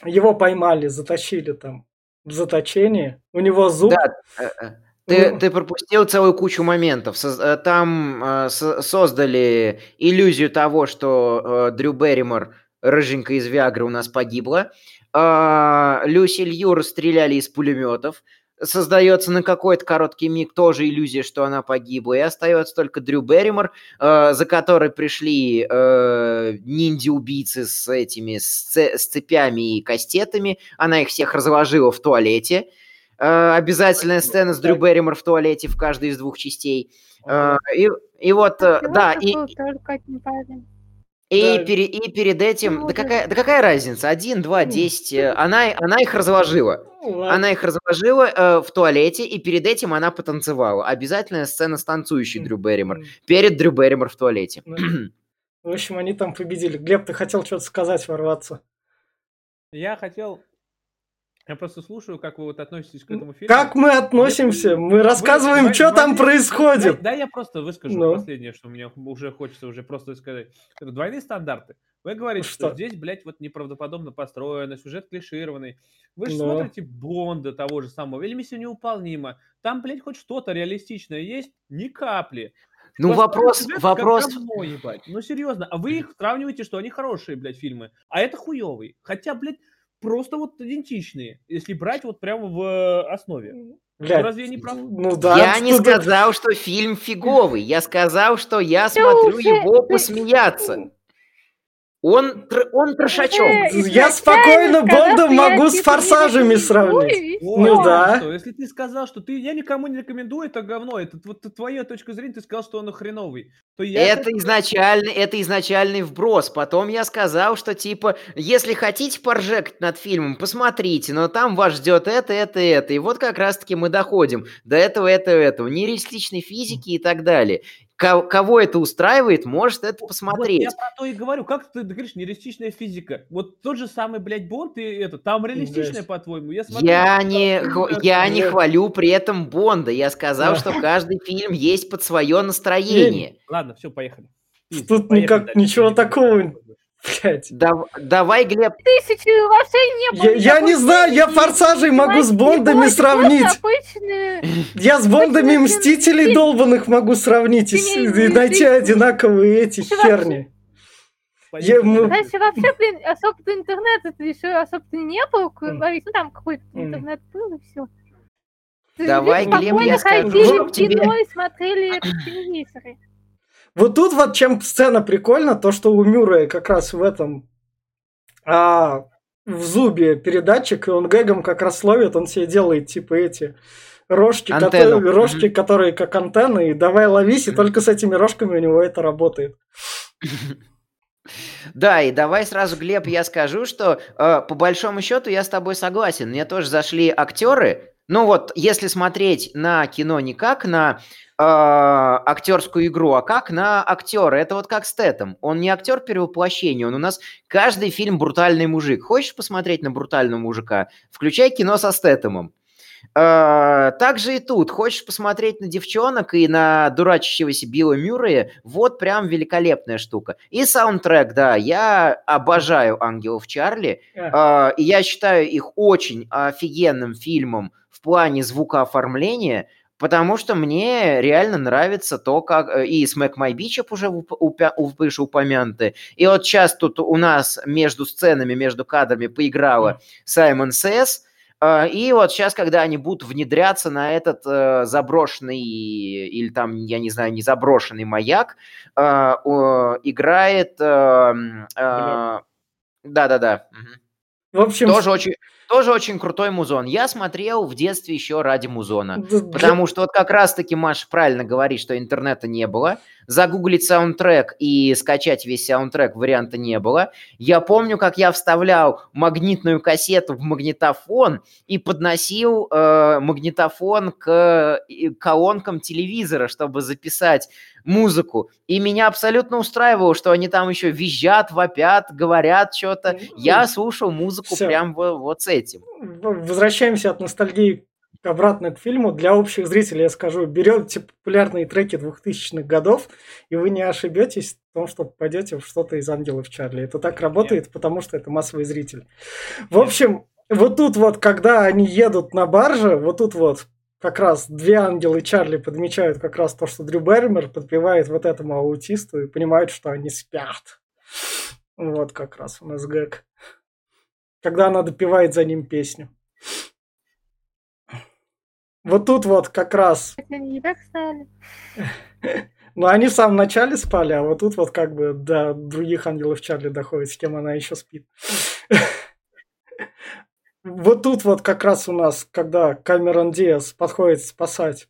Его поймали, затащили там в заточение. У него зуб. Да, э, э, ты, ну... ты пропустил целую кучу моментов. Э, там э, создали иллюзию того, что э, Дрю Берримор, рыженькая из Виагры, у нас погибла. Э, Люси Лью расстреляли из пулеметов. Создается на какой-то короткий миг тоже иллюзия, что она погибла. И остается только Дрю Берримор, э, за которой пришли э, ниндзя-убийцы с этими с, с цепями и кастетами. Она их всех разложила в туалете. Э, обязательная сцена с Дрю Берримор в туалете в каждой из двух частей. Э, и, и вот, э, да, и... И, да. пере, и перед этим, ну, да какая, да какая разница, один, два, ну, десять, она, она их разложила. Ну, она их разложила э, в туалете, и перед этим она потанцевала. Обязательная сцена с танцующей Дрю Берримор. Перед Дрю Берримор в туалете. В общем, они там победили. Глеб, ты хотел что-то сказать, ворваться? Я хотел я просто слушаю, как вы вот относитесь к этому фильму. Как мы относимся? Мы рассказываем, вы, что там происходит. Да, я просто выскажу ну. последнее, что мне уже хочется уже просто сказать. Это двойные стандарты. Вы говорите, что? что здесь, блядь, вот неправдоподобно построено, сюжет клишированный. Вы же Но. смотрите Бонда того же самого, или миссия неуполнима. Там, блядь, хоть что-то реалистичное есть? Ни капли. Ну, вопрос, вопрос... Говно, ебать. Ну, серьезно, а вы их сравниваете, что они хорошие, блядь, фильмы, а это хуевый. Хотя, блядь, просто вот идентичные, если брать вот прямо в э, основе. Блядь, Разве я не прав? Ну да. Я не сказал, что фильм фиговый. Я сказал, что я смотрю его посмеяться. Он, он трошачок. Я спокойно Бонда могу с форсажами сравнить. Ну да. Если ты сказал, что ты я никому не рекомендую это говно, это вот твоя точка зрения, ты сказал, что он хреновый. То я это изначальный, это изначальный вброс. Потом я сказал, что типа, если хотите поржекать над фильмом, посмотрите, но там вас ждет это, это, это. И вот как раз-таки мы доходим до этого, этого, этого. Нереалистичной физики и так далее кого это устраивает, может это посмотреть. Вот я про то и говорю, как ты, ты говоришь, нереалистичная физика. Вот тот же самый, блядь, Бонд и это, там реалистичная, по-твоему. Я, смотрю, я не, я не хвалю при этом Бонда. Я сказал, что каждый фильм есть под свое настроение. Ладно, все, поехали. Тут никак ничего такого Блять. Да, давай, Глеб. Тысячи вообще не было. Я, я не знаю, я форсажей могу с Бондами сравнить. Я с Бондами Мстителей долбанных могу сравнить и, и найти одинаковые эти херни. Я, мы... Раньше вообще, блин, особо интернет, это еще особо не был, говорить, ну там какой-то интернет был и все. Давай, Глеб, я скажу тебе. и смотрели телевизоры. Вот тут вот чем сцена прикольна, то что у Мюррея как раз в этом а, в зубе передатчик, и он гэгом как раз ловит, он себе делает типа эти рожки, которые, рожки, mm-hmm. которые как антенны, и давай ловись, и только с этими рожками у него это работает. Да, и давай сразу, Глеб, я скажу, что э, по большому счету я с тобой согласен. Мне тоже зашли актеры. Ну вот, если смотреть на кино не как на э, актерскую игру, а как на актера. Это вот как с Тетом. Он не актер перевоплощения, он у нас каждый фильм брутальный мужик. Хочешь посмотреть на брутального мужика? Включай кино со Стэтомом. Э, также и тут. Хочешь посмотреть на девчонок и на дурачащегося Билла Мюррея? Вот прям великолепная штука. И саундтрек, да, я обожаю «Ангелов Чарли». Э, и я считаю их очень офигенным фильмом плане звукооформления, потому что мне реально нравится то, как... Э, и Smack My Beach уже выше упомянуты. И вот сейчас тут у нас между сценами, между кадрами поиграла Саймон Сэс, а, и вот сейчас, когда они будут внедряться на этот э, заброшенный или там, я не знаю, не заброшенный маяк, э, э, играет... Э, э, да-да-да. В общем... Тоже очень, тоже очень крутой музон. Я смотрел в детстве еще ради музона. Потому что вот как раз-таки Маша правильно говорит, что интернета не было. Загуглить саундтрек и скачать весь саундтрек варианта не было. Я помню, как я вставлял магнитную кассету в магнитофон и подносил э, магнитофон к колонкам телевизора, чтобы записать музыку. И меня абсолютно устраивало, что они там еще визжат, вопят, говорят что-то. Я слушал музыку Всё. прям вот с этим. Возвращаемся от ностальгии обратно к фильму. Для общих зрителей я скажу, берете популярные треки 2000-х годов, и вы не ошибетесь в том, что попадете в что-то из «Ангелов Чарли». Это так работает, Нет. потому что это массовый зритель. В общем, вот тут вот, когда они едут на барже, вот тут вот как раз две ангелы Чарли подмечают как раз то, что Дрю Берример подпевает вот этому аутисту и понимают, что они спят. Вот как раз у нас гэг. Когда она допивает за ним песню. Вот тут вот как раз... Они не так стали. Ну, они в самом начале спали, а вот тут вот как бы до других ангелов Чарли доходит, с кем она еще спит. Вот тут вот как раз у нас, когда Камерон Диас подходит спасать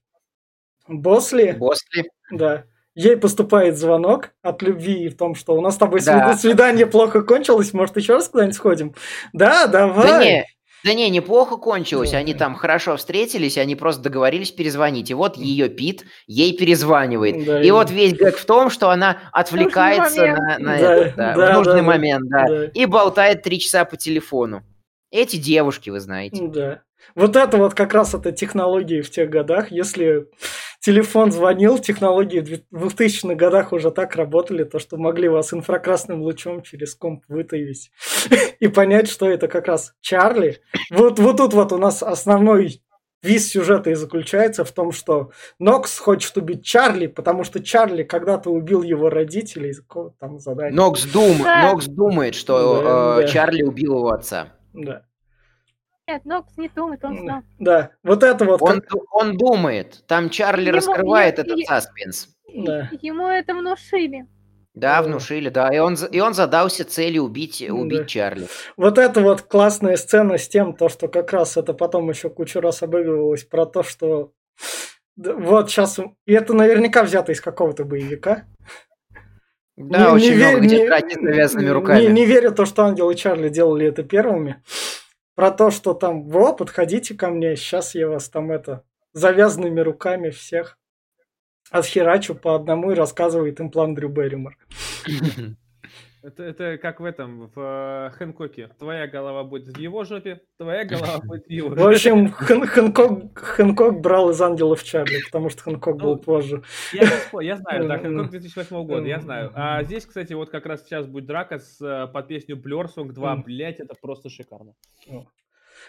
Босли. Босли. Да. Ей поступает звонок от любви и в том, что у нас с тобой да. свидание плохо кончилось, может, еще раз куда-нибудь сходим? Да, давай. Да не, да не, неплохо кончилось. Они там хорошо встретились, они просто договорились перезвонить. И вот ее Пит ей перезванивает. Да, и, и вот весь гэг в том, что она отвлекается на, на да, этот, да, да, в нужный да, момент, да, да, и болтает три часа по телефону. Эти девушки, вы знаете. Да. Вот это вот как раз это технологии в тех годах. Если телефон звонил, технологии в 2000-х годах уже так работали, то что могли вас инфракрасным лучом через комп вытавить и понять, что это как раз Чарли. Вот, вот тут вот у нас основной весь сюжет и заключается в том, что Нокс хочет убить Чарли, потому что Чарли когда-то убил его родителей там задания. Нокс, дум, Нокс думает, что да, э, да. Чарли убил его отца. Да. Нет, Нокс не думает, он знал. Да, вот это вот. Он, как... он думает. Там Чарли ему, раскрывает ему, этот саспенс. Да. Ему это внушили. Да, внушили, да. И он, и он задался целью убить, убить да. Чарли. Вот это вот классная сцена с тем, то, что как раз это потом еще кучу раз обыгрывалось, про то, что вот сейчас... И это наверняка взято из какого-то боевика. Да, не, очень не много не, с навязанными руками. Не, не верю то, что Ангел и Чарли делали это первыми про то, что там, во, подходите ко мне, сейчас я вас там это, завязанными руками всех отхерачу по одному и рассказывает им план Дрю Берримор. Это, это как в этом, в э, Хэнкоке. Твоя голова будет в его жопе, твоя голова будет в его жопе. В общем, Хэн, Хэнкок, Хэнкок брал из «Ангелов Чарли», потому что Хэнкок был ну, позже. Я, я знаю, да, Хэнкок 2008 года, я знаю. А здесь, кстати, вот как раз сейчас будет драка с, э, под песню Blur Song 2. Блять, это просто шикарно.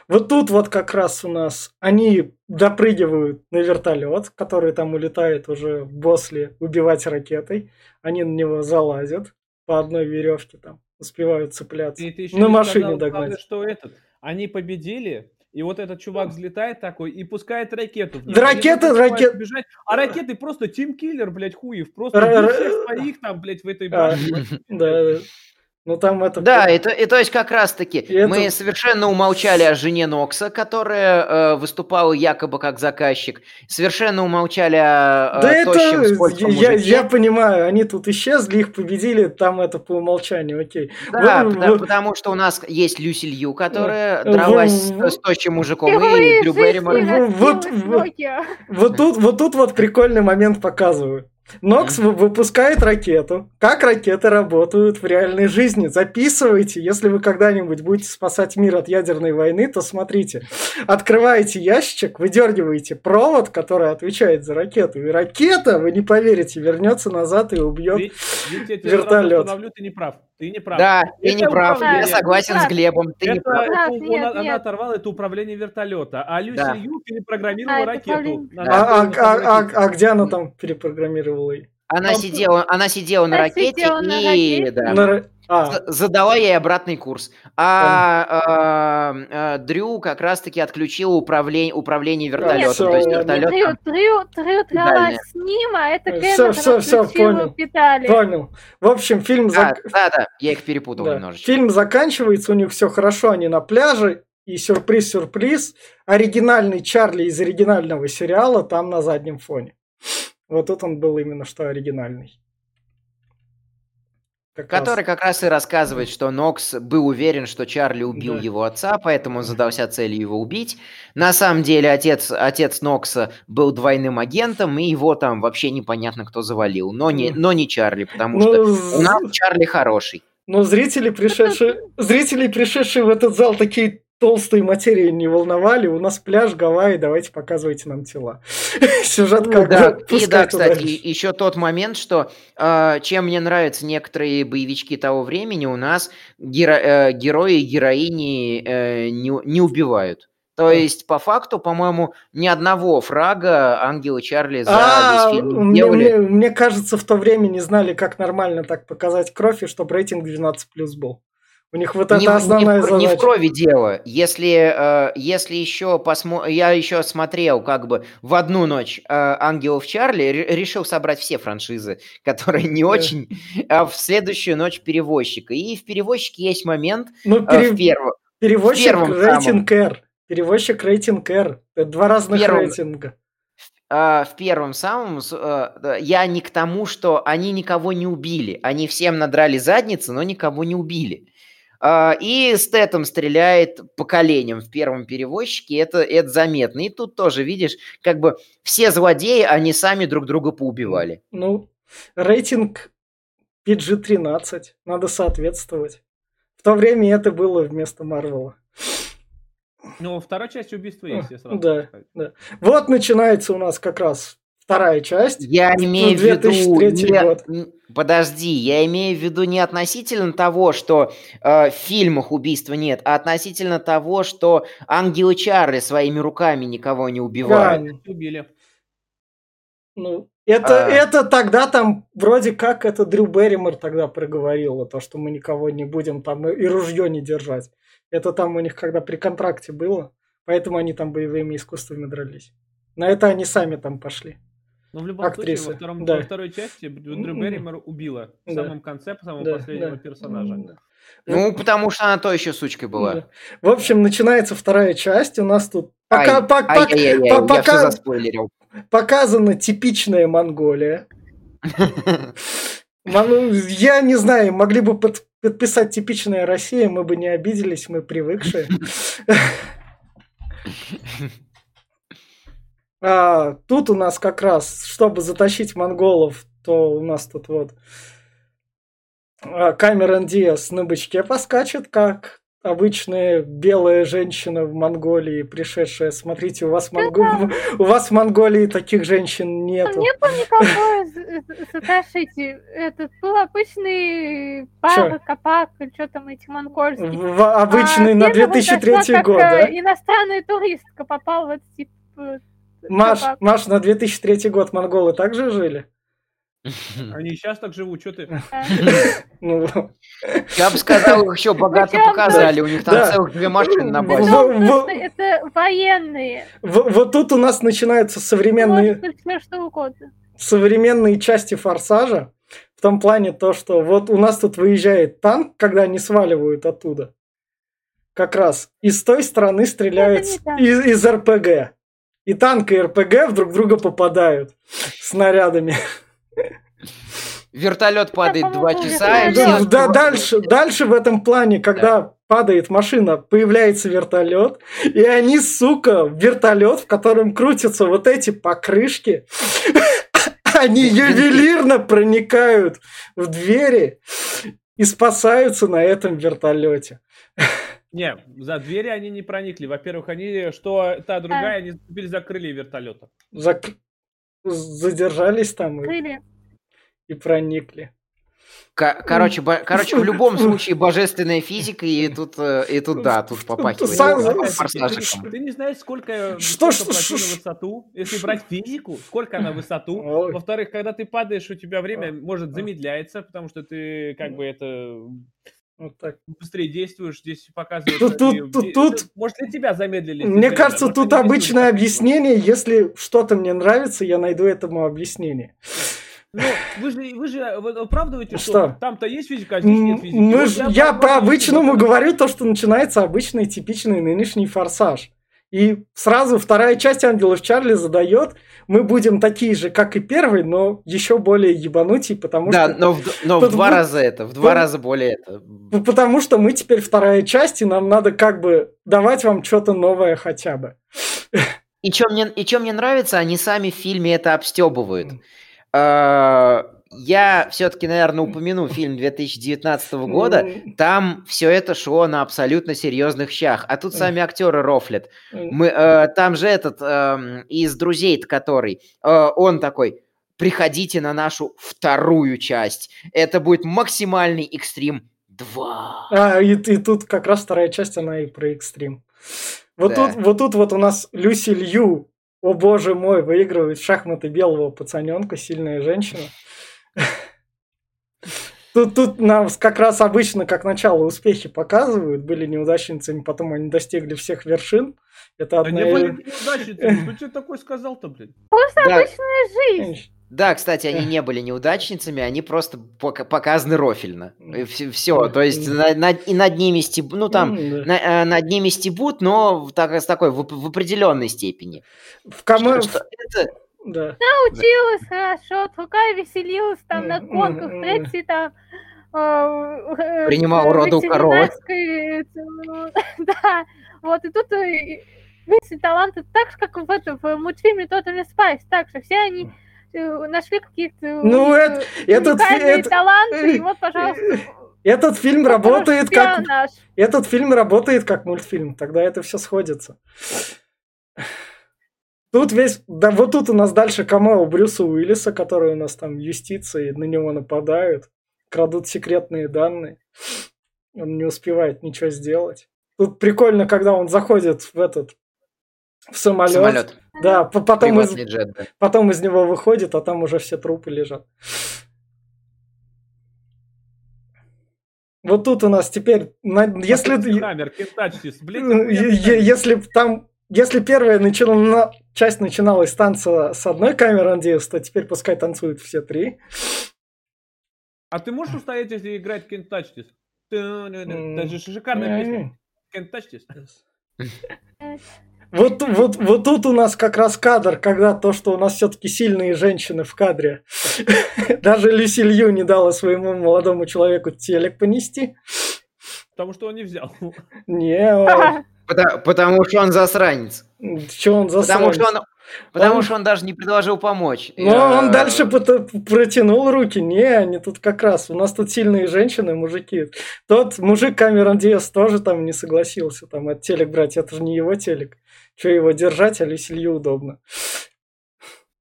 Вот тут вот как раз у нас они допрыгивают на вертолет, который там улетает уже в Босли убивать ракетой. Они на него залазят по одной веревке там успевают цепляться. И ты еще на машине сказал, догнать. Правда, что этот, они победили, и вот этот чувак взлетает такой и пускает ракету. Да ракеты, ракеты. Бежать, а ракеты просто тимкиллер, блядь, хуев. Просто всех своих там, блядь, в этой а, башне. Да, Ну там это... Да, и то, и то есть как раз-таки это... мы совершенно умолчали о жене Нокса, которая э, выступала якобы как заказчик, совершенно умолчали о, да о это... тощем я, я понимаю, они тут исчезли, их победили, там это по умолчанию, окей. Да, вы, потому, вы... потому что у нас есть Люси Лью, которая вы, дралась вы... с тощим мужиком, и Дрю Берримор. Вот, вот, вот, тут, вот тут вот прикольный момент показываю. Нокс выпускает ракету. Как ракеты работают в реальной жизни? Записывайте. Если вы когда-нибудь будете спасать мир от ядерной войны, то смотрите. Открываете ящичек, выдергиваете провод, который отвечает за ракету. И ракета, вы не поверите, вернется назад и убьет вертолет. Ты не прав. Ты не прав. Да, ты не прав. Я согласен с Глебом. Ты не прав. Она оторвала это управление вертолета, а Люси Ю перепрограммировала ракету. А где она там перепрограммировала? Она сидела, она сидела на ракете и да, задала ей обратный курс. А, а, Дрю как раз-таки отключила управление, управление вертолетом. то есть вертолет Дрю, Дрю, Дрю с ним, а это Кэмерон все, все, все, понял, Питали. Понял. В общем, фильм... Да, зак... да, да, я их перепутал да. немножечко. Фильм заканчивается, у них все хорошо, они на пляже, и сюрприз-сюрприз, оригинальный Чарли из оригинального сериала там на заднем фоне. Вот тут он был именно что оригинальный. Как который раз... как раз и рассказывает, что Нокс был уверен, что Чарли убил да. его отца, поэтому задался целью его убить. На самом деле отец, отец Нокса был двойным агентом, и его там вообще непонятно кто завалил. Но не, но не Чарли, потому ну, что у нас Чарли хороший. Но зрители, пришедшие, зрители, пришедшие в этот зал, такие толстые материи не волновали. У нас пляж, Гавайи, давайте показывайте нам тела. Сюжет ну, как да. И да, кстати, еще тот момент, что э, чем мне нравятся некоторые боевички того времени, у нас геро э, герои и героини э, не, не убивают. То есть, по факту, по-моему, ни одного фрага ангелы Чарли за а, весь фильм мне, мне, мне кажется, в то время не знали, как нормально так показать кровь, и чтобы рейтинг 12 плюс был. У них вот это не, основная не, задача. Не в крови дело. Если, э, если еще посмо... я еще смотрел как бы в одну ночь э, Ангелов Чарли, решил собрать все франшизы, которые не очень, а в следующую ночь перевозчика. И в перевозчике есть момент ну, пере... э, в первом. Перевозчик в рейтинг R. Перевозчик рейтинг R. Это два разных первом... рейтинга в первом самом я не к тому, что они никого не убили. Они всем надрали задницы, но никого не убили. А, и Стэтом стреляет поколением в первом перевозчике, это, это заметно. И тут тоже, видишь, как бы все злодеи, они сами друг друга поубивали. Ну, рейтинг PG-13, надо соответствовать. В то время это было вместо Марвела. Ну, вторая часть убийства есть, я сразу Да, да. Вот начинается у нас как раз вторая часть. Я имею в виду... Не, год. Подожди, я имею в виду не относительно того, что э, в фильмах убийства нет, а относительно того, что ангелы Чарли своими руками никого не убивают. Да, убили. Ну, это, а... это тогда там вроде как это Дрю Берримор тогда проговорил, то, что мы никого не будем там и ружье не держать. Это там у них когда при контракте было, поэтому они там боевыми искусствами дрались. На это они сами там пошли. Но в любом Актриса. случае, во, втором, да. во второй части Дрю Берримор убила в да. самом конце самого да. последнего да. персонажа. Да. Ну, потому что она то еще сучкой была. Да. В общем, начинается вторая часть. У нас тут пока, ай, по, ай, по, ай, ай, по, пока, показана типичная Монголия. Я не знаю, могли бы подписать типичная Россия, мы бы не обиделись, мы привыкшие. А, тут у нас как раз, чтобы затащить монголов, то у нас тут вот а, Камерон Диас на бычке поскачет, как обычная белая женщина в Монголии, пришедшая. Смотрите, у вас, Монго... у вас в Монголии таких женщин нету. Не было никакой затащите. Этот был обычный пар, капак, что там эти монгольские. Обычный а, на 2003 год, да? Э, иностранная туристка попал в этот тип Маш, Маш, на 2003 год монголы также жили? Они сейчас так живут, что ты? Ну, Я бы сказал, их еще богато показали, у них там целых две машины на базе. Это военные. Вот тут у нас начинаются современные... Современные части «Форсажа». В том плане то, что вот у нас тут выезжает танк, когда они сваливают оттуда. Как раз. И с той стороны стреляют из, из РПГ. И танк и РПГ друг друга попадают снарядами. Вертолет падает два часа. Да, да, дальше, дальше в этом плане, когда да. падает машина, появляется вертолет, и они, сука, вертолет, в котором крутятся вот эти покрышки, они ювелирно проникают в двери и спасаются на этом вертолете. Не, за двери они не проникли. Во-первых, они, что та другая, они теперь закрыли вертолета. Зак... Задержались там. Крылья и проникли. Короче, бо- короче, в любом случае божественная физика, и тут, э, и тут да, тут попахивает Сам... Ты не знаешь, сколько, что, сколько что, на высоту, если брать физику, сколько она высоту. Во-вторых, когда ты падаешь, у тебя время может замедляется, потому что ты как бы это вот так. быстрее действуешь, здесь показывают. Тут, тут, тут, тут, может, для тебя замедлили. Мне кажется, может, тут обычное объяснение. Если что-то мне нравится, я найду этому объяснение. Ну, вы же, вы же оправдываете, что, что? там-то есть физика, а здесь нет физики. Мы ж, я по-обычному говорю то, что начинается обычный типичный нынешний форсаж. И сразу вторая часть Ангелов Чарли задает, мы будем такие же, как и первый, но еще более ебанутей, потому да, что... Да, но, в, но в два мы... раза это, в два ну, раза более это. Потому что мы теперь вторая часть, и нам надо как бы давать вам что-то новое хотя бы. И что мне, и что мне нравится, они сами в фильме это обстебывают. Э, я все-таки, наверное, упомяну фильм 2019 года. Там все это шло на абсолютно серьезных щах. А тут сами актеры рофлят. Мы, э, там же этот э, из друзей, который, э, он такой, приходите на нашу вторую часть. Это будет максимальный экстрим 2. А, и, и тут как раз вторая часть, она и про экстрим. Вот, да. тут, вот тут вот у нас Люси Лью о боже мой, выигрывает шахматы белого пацаненка, сильная женщина. Тут, тут нам как раз обычно, как начало, успехи показывают, были неудачницами, потом они достигли всех вершин. Это одна... Да не были неудачницами, что тебе такой сказал-то, блин? Просто да. обычная жизнь. Да, кстати, они не были неудачницами, они просто показаны рофильно. Все, то есть на, на, и над ними стеб, ну там на, э, над ними стебут, но так, с такой в, в определенной степени. В команде это... Да. Научилась хорошо, другая веселилась там на конках, третий там э, принимал роду коровы. Да, вот и тут весь таланты так же, как в, этом, в мультфильме Totally Spice, так же все они Э, нашли какие-то ну, это, этот, это, таланты, и вот, пожалуйста. Этот фильм работает как... Этот фильм работает как мультфильм, тогда это все сходится. Тут весь... Да вот тут у нас дальше камео Брюса Уиллиса, который у нас там юстиция, на него нападают, крадут секретные данные. Он не успевает ничего сделать. Тут прикольно, когда он заходит в этот в самолет. самолет. Да, потом из, джет, да. потом из него выходит, а там уже все трупы лежат. Вот тут у нас теперь, если, Хаммер, если там, если первая начала, часть начиналась танца с одной камерой Диас, то теперь пускай танцуют все три. А ты можешь устоять, если играть Can't Touch This? Это же шикарная песня. Can't Touch This. Вот, вот, вот тут у нас как раз кадр, когда то, что у нас все-таки сильные женщины в кадре. Даже Люси Лью не дала своему молодому человеку телек понести. Потому что он не взял. Не, он... Потому, потому что он засранец. Че он засранец? Потому что он, потому он... что он даже не предложил помочь. Но Я... он дальше протянул руки. Не, они тут как раз. У нас тут сильные женщины, мужики. Тот мужик Камерон Диас тоже там не согласился. Там от телек брать. Это же не его телек. Что его держать, а Люсилью удобно.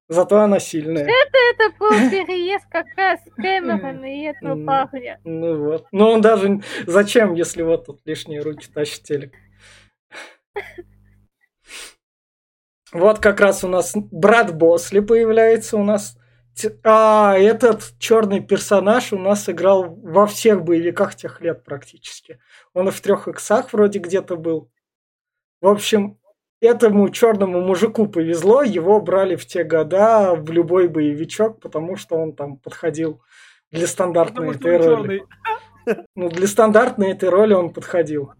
Зато она сильная. Это, это был переезд как раз Кэмерона и этого парня. Ну вот. Ну он даже... Зачем, если вот тут лишние руки тащит телек? Вот как раз у нас брат Босли появляется у нас. А, этот черный персонаж у нас играл во всех боевиках тех лет практически. Он и в трех иксах вроде где-то был. В общем, этому черному мужику повезло, его брали в те года в любой боевичок, потому что он там подходил Для стандартной этой роли. Ну, для стандартной этой роли он подходил.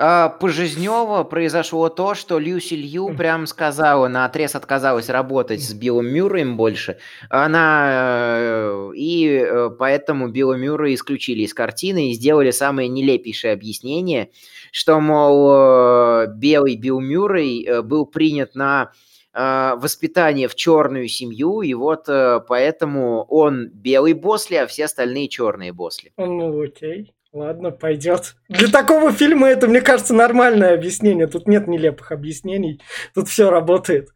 А, Пожизнево произошло то, что Люси Лью прям сказала, на отрез отказалась работать с Биллом Мюрреем больше. Она э, и э, поэтому Билла Мюррея исключили из картины и сделали самое нелепейшее объяснение, что, мол, э, белый Билл Мюррей был принят на воспитание в черную семью, и вот поэтому он белый Босли, а все остальные черные Босли. Ну, окей. Ладно, пойдет. Для такого фильма это, мне кажется, нормальное объяснение. Тут нет нелепых объяснений. Тут все работает.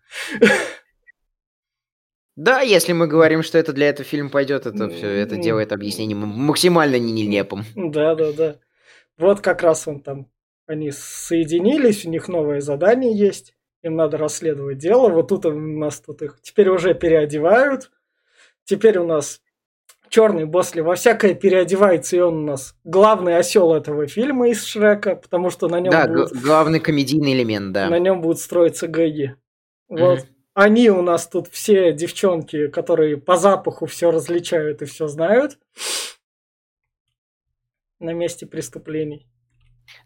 Да, если мы говорим, что это для этого фильма пойдет, это все это делает объяснение максимально не нелепым. Да, да, да. Вот как раз он там, они соединились, у них новое задание есть, им надо расследовать дело. Вот тут у нас тут их теперь уже переодевают. Теперь у нас черный Босли во всякое переодевается, и он у нас главный осел этого фильма из Шрека, потому что на нем да, будут, главный комедийный элемент, да. На нем будут строиться гэги. Вот. Mm-hmm. Они у нас тут все девчонки, которые по запаху все различают и все знают на месте преступлений.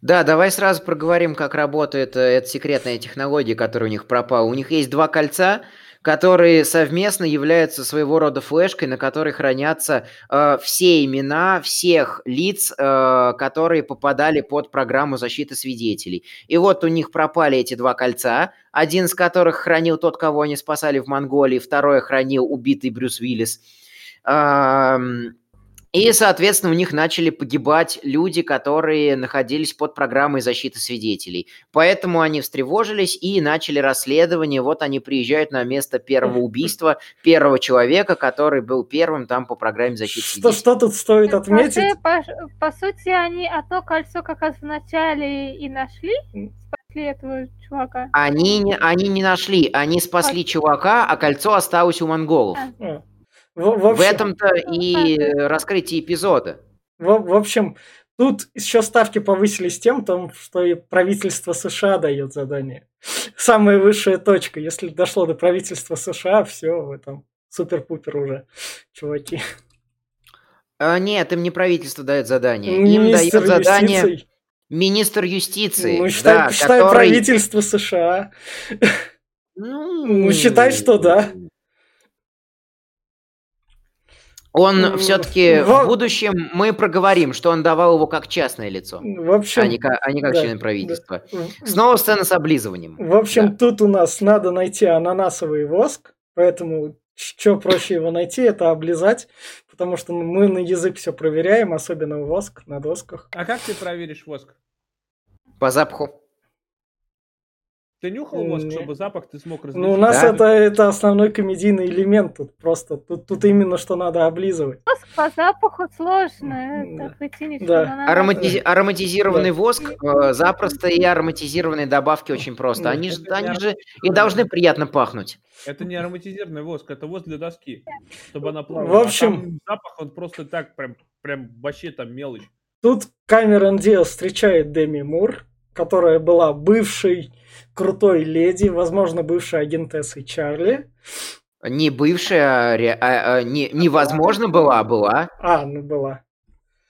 Да, давай сразу проговорим, как работает э, эта секретная технология, которая у них пропала. У них есть два кольца, которые совместно являются своего рода флешкой, на которой хранятся э, все имена всех лиц, э, которые попадали под программу защиты свидетелей. И вот у них пропали эти два кольца, один из которых хранил тот, кого они спасали в Монголии, второе хранил убитый Брюс Уиллис. Э, и, соответственно, у них начали погибать люди, которые находились под программой защиты свидетелей. Поэтому они встревожились и начали расследование. Вот они приезжают на место первого убийства первого человека, который был первым там по программе защиты свидетелей. Что, что тут стоит отметить? По, по сути, они одно кольцо как раз в начале и нашли, спасли этого чувака. Они, не, они не нашли, они спасли а... чувака, а кольцо осталось у монголов. А. В, в, общем, в этом-то и раскрытие эпизода. В, в общем, тут еще ставки повысились тем, том, что и правительство США дает задание. Самая высшая точка. Если дошло до правительства США, все, в этом супер-пупер уже, чуваки. А, нет, им не правительство дает задание. Министр им дает задание юстиции. министр юстиции. Ну, считай, да, считай который... правительство США. Ну, ну, считай, что да. Он все-таки в... в будущем мы проговорим, что он давал его как частное лицо, в общем, а не как, а не как да, член правительства. Да. Снова сцена с облизыванием. В общем, да. тут у нас надо найти ананасовый воск, поэтому что проще его найти, это облизать, потому что мы на язык все проверяем, особенно воск на досках. А как ты проверишь воск? По запаху. Ты нюхал воск, чтобы запах ты смог различить? Ну, у нас да? это, это основной комедийный элемент тут просто. Тут, тут именно что надо облизывать. Воск по запаху сложно. Это причинить, да. Ароматиз... Ароматизированный да. воск э, запросто и ароматизированные добавки очень просто. Они, же, они же и должны приятно пахнуть. Это не ароматизированный воск, это воск для доски, чтобы она плавала. В общем... А запах, он просто так, прям, прям вообще там мелочь. Тут Камерон Диас встречает Деми Мур, которая была бывшей крутой леди, возможно, бывшая агентессой Чарли. Не бывшая, а, а, а не, невозможно была, была. А, ну была.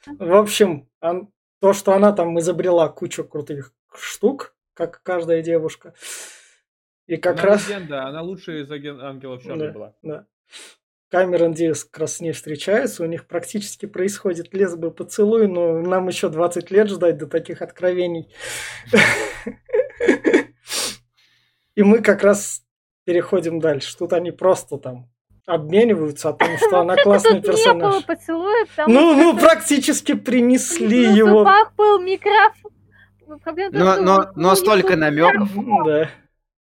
В общем, он, то, что она там изобрела кучу крутых штук, как каждая девушка. И как она раз... легенда, она лучшая из аген... ангелов Чарли да, была. Да. Камерон Диас как раз с ней встречается, у них практически происходит лесбый поцелуй, но нам еще 20 лет ждать до таких откровений. И мы как раз переходим дальше. Тут они просто там обмениваются о том, что она классный персонаж. поцелуя, ну, ну, практически принесли его. В был микрофон. Но, но, но столько намеков. Да.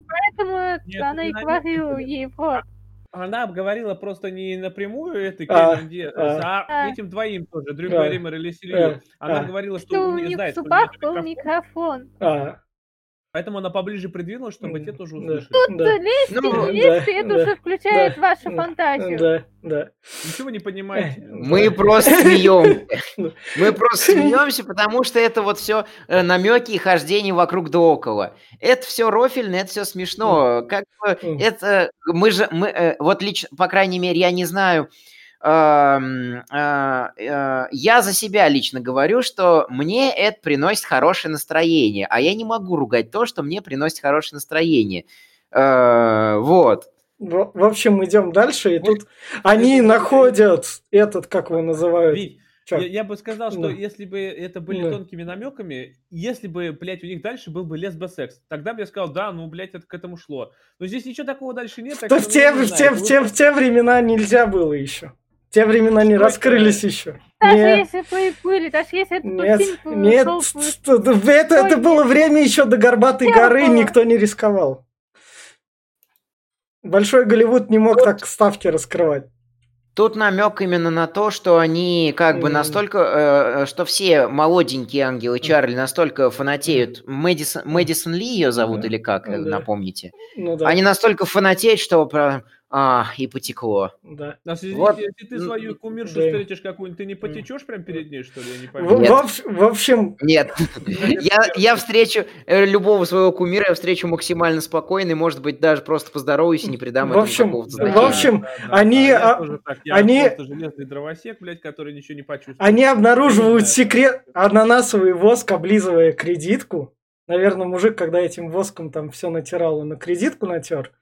Поэтому она и говорила ей вот. Она говорила просто не напрямую этой а, Кэмерон а, а этим двоим тоже, Дрю а, Берримор или Силью. А, она а. говорила, что, что у них знает, в зубах был микрофон. А, Поэтому она поближе придвинулась, чтобы те тоже услышали. Тут да. лезьте, ну, лезьте, это да, уже включает да, вашу да, фантазию. Да, да. Ничего не понимаете. Мы просто смеемся. Мы просто смеемся, потому что это вот все э, намеки и хождение вокруг да около. Это все рофильно, это все смешно. Как бы это мы же мы э, вот лично, по крайней мере, я не знаю э, э, я за себя лично говорю, что мне это приносит хорошее настроение, а я не могу ругать то, что мне приносит хорошее настроение. Э, вот. В, общем, идем дальше, и тут они находят этот, как его называют. Я, я бы сказал, что да. если бы это были да. тонкими намеками, если бы, блядь, у них дальше был бы лесбосекс, тогда бы я сказал, да, ну, блядь, это к этому шло. Но здесь ничего такого дальше нет. Так в, те, в, те, в, те, в те времена нельзя было еще. Те времена не раскрылись еще. Даже нет. если бы и были, даже если это нет, фильм нет, это, это было время еще до Горбатой горы, было. никто не рисковал. Большой Голливуд не мог вот. так ставки раскрывать. Тут намек именно на то, что они как бы настолько, э, э, что все молоденькие ангелы Чарли настолько фанатеют. Мэдисон, Мэдисон Ли ее зовут или как, э, напомните? Ну, да. Они настолько фанатеют, что а, и потекло. Да. А если, вот. если ты свою кумиршу да. встретишь какую-нибудь, ты не потечешь прям перед ней, что ли? Я не. Нет. В, в общем... Нет. я, я встречу э, любого своего кумира, я встречу максимально спокойно, и, может быть, даже просто поздороваюсь и не придам в общем, этому В общем, да, да, они... Да, я, так, я они... железный дровосек, блядь, который ничего не почувствует. Они обнаруживают секрет ананасовый воск, облизывая кредитку. Наверное, мужик, когда этим воском там все натирал, он на кредитку натер.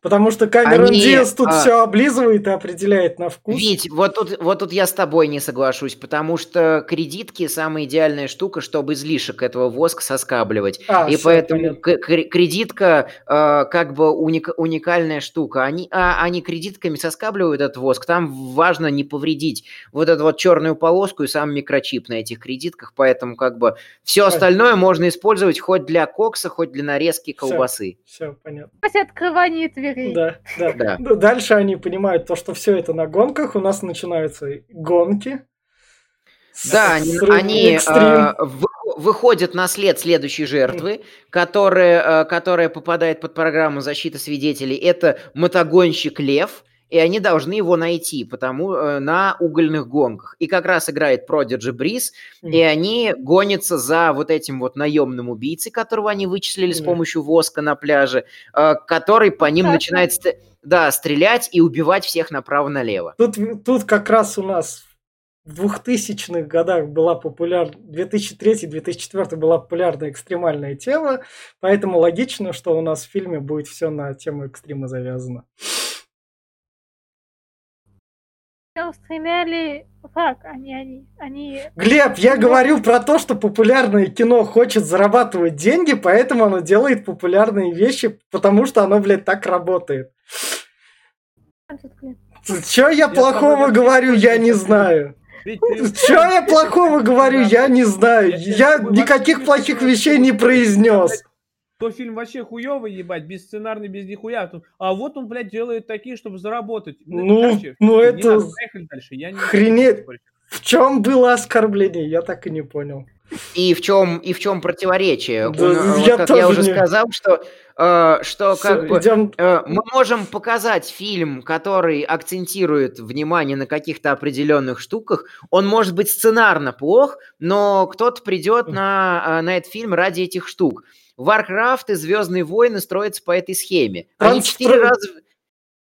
Потому что Камерон Они, Диас тут а... все облизывает и определяет на вкус. Вить, вот тут, вот тут я с тобой не соглашусь, потому что кредитки самая идеальная штука, чтобы излишек этого воска соскабливать. А, и поэтому кредитка э, как бы уник, уникальная штука. Они, а, они кредитками соскабливают этот воск. Там важно не повредить вот эту вот черную полоску и сам микрочип на этих кредитках, поэтому как бы все остальное можно использовать хоть для кокса, хоть для нарезки колбасы. Все, все понятно. Хоть открывание дверей. Да, да, да. Ну, дальше они понимают то, что все это на гонках. У нас начинаются гонки. Да, они, они э, выходят на след следующей жертвы, которая, э, которая попадает под программу защиты свидетелей. Это мотогонщик Лев и они должны его найти потому, э, на угольных гонках. И как раз играет Продиджи Бриз, mm. и они гонятся за вот этим вот наемным убийцей, которого они вычислили mm. с помощью воска на пляже, э, который по ним начинает да, стрелять и убивать всех направо-налево. Тут, тут как раз у нас в 2000-х годах была популярна, 2003-2004 была популярна экстремальная тема, поэтому логично, что у нас в фильме будет все на тему экстрима завязано стреляли как? Они, они, они... Глеб, я говорю про то, что популярное кино хочет зарабатывать деньги, поэтому оно делает популярные вещи, потому что оно, блядь, так работает. Че я плохого говорю, я не знаю. Че я плохого говорю, я не знаю. Я никаких плохих вещей не произнес то фильм вообще хуёвый, ебать, без сценарный, без нихуя. А вот он, блядь, делает такие, чтобы заработать. Ну, Короче, ну это... дальше. Я не Хренеть. В чем было оскорбление, я так и не понял. И в чем и в чем противоречие? Да, Он, я, вот, как я уже не... сказал, что э, что Все, как бы идем... э, мы можем показать фильм, который акцентирует внимание на каких-то определенных штуках. Он может быть сценарно плох, но кто-то придет на э, на этот фильм ради этих штук. Warcraft и Звездные войны строятся по этой схеме. Транс... Они четыре раза...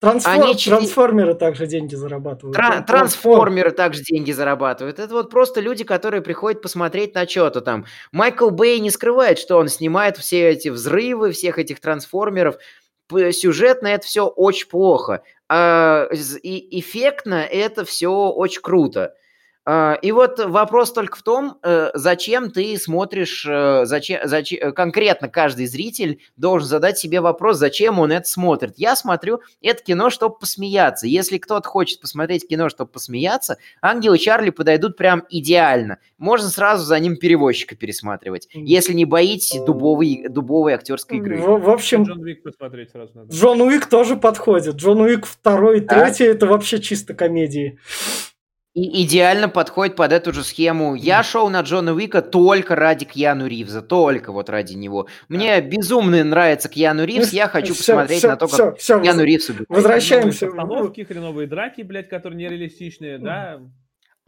Трансфор... Они. Трансформеры также деньги зарабатывают. Тра... Трансформеры также деньги зарабатывают. Это вот просто люди, которые приходят посмотреть на что-то там. Майкл Бэй не скрывает, что он снимает все эти взрывы, всех этих трансформеров. Сюжетно это все очень плохо. А, и эффектно это все очень круто. А, и вот вопрос только в том, э, зачем ты смотришь, э, зачем, зачем, э, конкретно каждый зритель должен задать себе вопрос, зачем он это смотрит. Я смотрю это кино, чтобы посмеяться. Если кто-то хочет посмотреть кино, чтобы посмеяться, «Ангелы Чарли» подойдут прям идеально. Можно сразу за ним перевозчика пересматривать, если не боитесь дубовой, дубовой актерской игры. В, в общем, Джон Уик посмотреть сразу надо. Джон Уик тоже подходит. Джон Уик второй и третий да? это вообще чисто комедии. И идеально подходит под эту же схему. Я шел на Джона Уика только ради Кьяну Ривза, только вот ради него. Мне безумно нравится Кьяну Ривз, я хочу все, посмотреть все, на то, как все, все, Кьяну Ривз убивает. Возвращаемся. Хреновые постановки, хреновые драки, блядь, которые нереалистичные, да.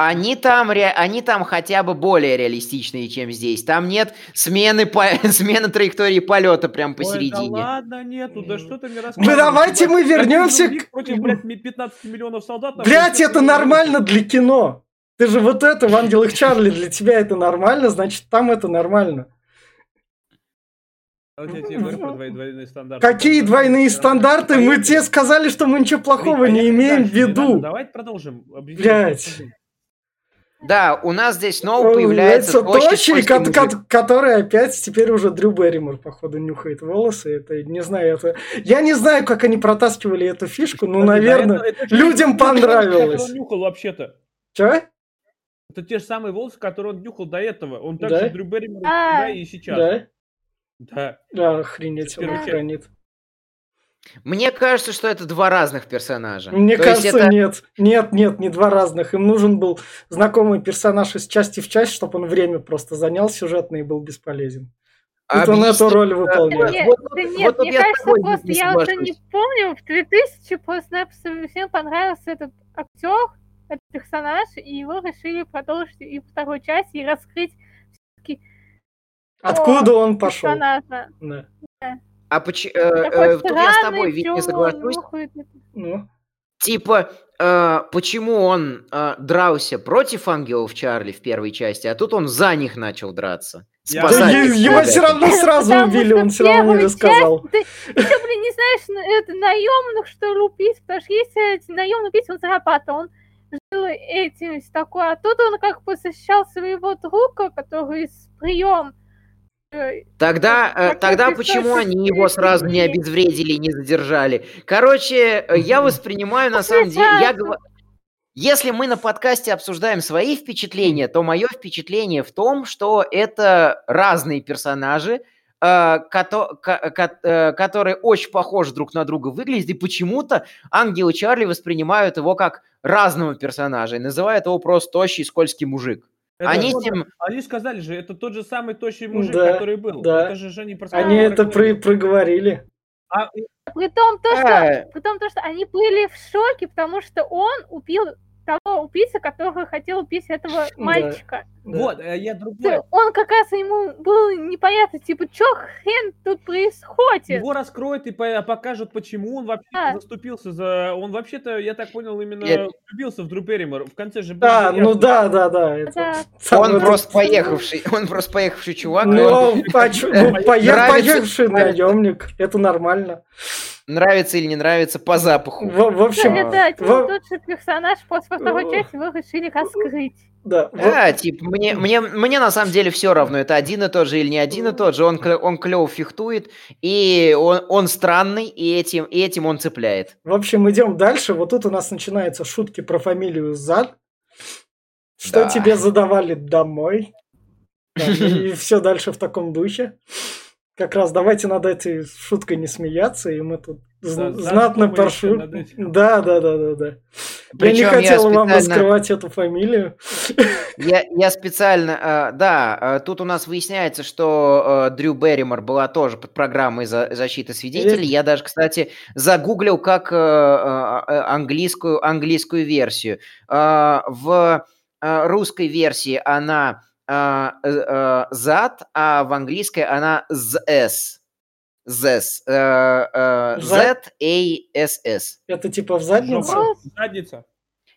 Они там, ре... они там хотя бы более реалистичные, чем здесь. Там нет смены, по... смены траектории полета прям посередине. Ой, да ладно, нету, да что ты мне рассказываешь? Ну давайте мы вернемся к... Против, блядь, 15 миллионов солдат. Блядь, это нормально для кино. Ты же вот это в «Ангелах Чарли» для тебя это нормально, значит там это нормально. А вот я тебе говорю про двойные стандарты. Какие двойные стандарты? Мы тебе сказали, что мы ничего плохого не имеем в виду. Давайте продолжим. Блять. Да, у нас здесь снова появляется Тощий, который опять теперь уже Дрю Берримор, походу, нюхает волосы. Это, не знаю, это... Я не знаю, как они протаскивали эту фишку, но, наверное, это, это, людям это, понравилось. Он нюхал вообще-то. Че? Это те же самые волосы, которые он нюхал до этого. Он также да? Дрю Берримор да, и сейчас. Да? Да. Да, охренеть, он хранит. Мне кажется, что это два разных персонажа. Мне То кажется, это... нет. Нет, нет, не два разных. Им нужен был знакомый персонаж из части в часть, чтобы он время просто занял сюжетно и был бесполезен. Тут он эту роль выполняет. Нет, вот, да нет вот, мне вот кажется, просто не я уже не помню, в 2000 просто всем понравился этот актер, этот персонаж, и его решили продолжить и второй часть, и раскрыть все-таки Откуда он пошел? Да. Да. А почему... Э, э, тут я с тобой ведь не соглашусь. Ну? Типа, э, почему он э, дрался против ангелов Чарли в первой части, а тут он за них начал драться? Я... Да, его все равно сразу убили, он все равно не рассказал. Ты, блин, не знаешь, это наемных, что ли, убийц? Потому что если наемный убийца, он зарабатывал, он жил этим, такое. А тут он как бы защищал своего друга, который с прием Тогда, э, тогда почему они его сразу не обезвредили, не задержали? Короче, э, я воспринимаю на самом деле, я говорю, если мы на подкасте обсуждаем свои впечатления, то мое впечатление в том, что это разные персонажи, э, которые очень похожи друг на друга выглядят, и почему-то Ангел и Чарли воспринимают его как разного персонажа и называют его просто тощий скользкий мужик. Это они, тот, тем... они сказали же, это тот же самый тощий мужик, да, который был. Да. Это же они, они это про проговорили. А... При том, то, что, а... при том, то, что они были в шоке, потому что он убил того убийцы, который хотел убить этого мальчика. Да. Вот, а я другой. Он как раз ему был непонятно, типа, что хрен тут происходит? Его раскроют и покажут, почему он вообще да. заступился за... Он вообще-то, я так понял, именно я... влюбился в Дру Берримор. В конце же... Да, ну да, да, да. Это... Он это... просто поехавший, он просто поехавший чувак. Ну, он... ну поехавший наемник, это нормально. Нравится или не нравится по запаху. В, в общем, да, типа, в... тот же персонаж после второй части вы решили раскрыть. Да, да типа, мне, мне, мне на самом деле все равно, это один и тот же или не один и тот же, он, он клево фехтует, и он, он странный, и этим, и этим он цепляет. В общем, идем дальше, вот тут у нас начинаются шутки про фамилию Зад, что да. тебе задавали домой, и все дальше в таком духе как раз давайте над этой шуткой не смеяться, и мы тут да, знатно поршу. Да, да, да, да, да. Причем я не хотел я специально... вам раскрывать эту фамилию. Я, я специально, э, да, э, тут у нас выясняется, что э, Дрю Берримор была тоже под программой за, защиты свидетелей. Я даже, кстати, загуглил как английскую, английскую версию. В русской версии она зад, а в английской она ZS. ZS. Э, э, Z-A-S-S. Это типа в заднице? Задница.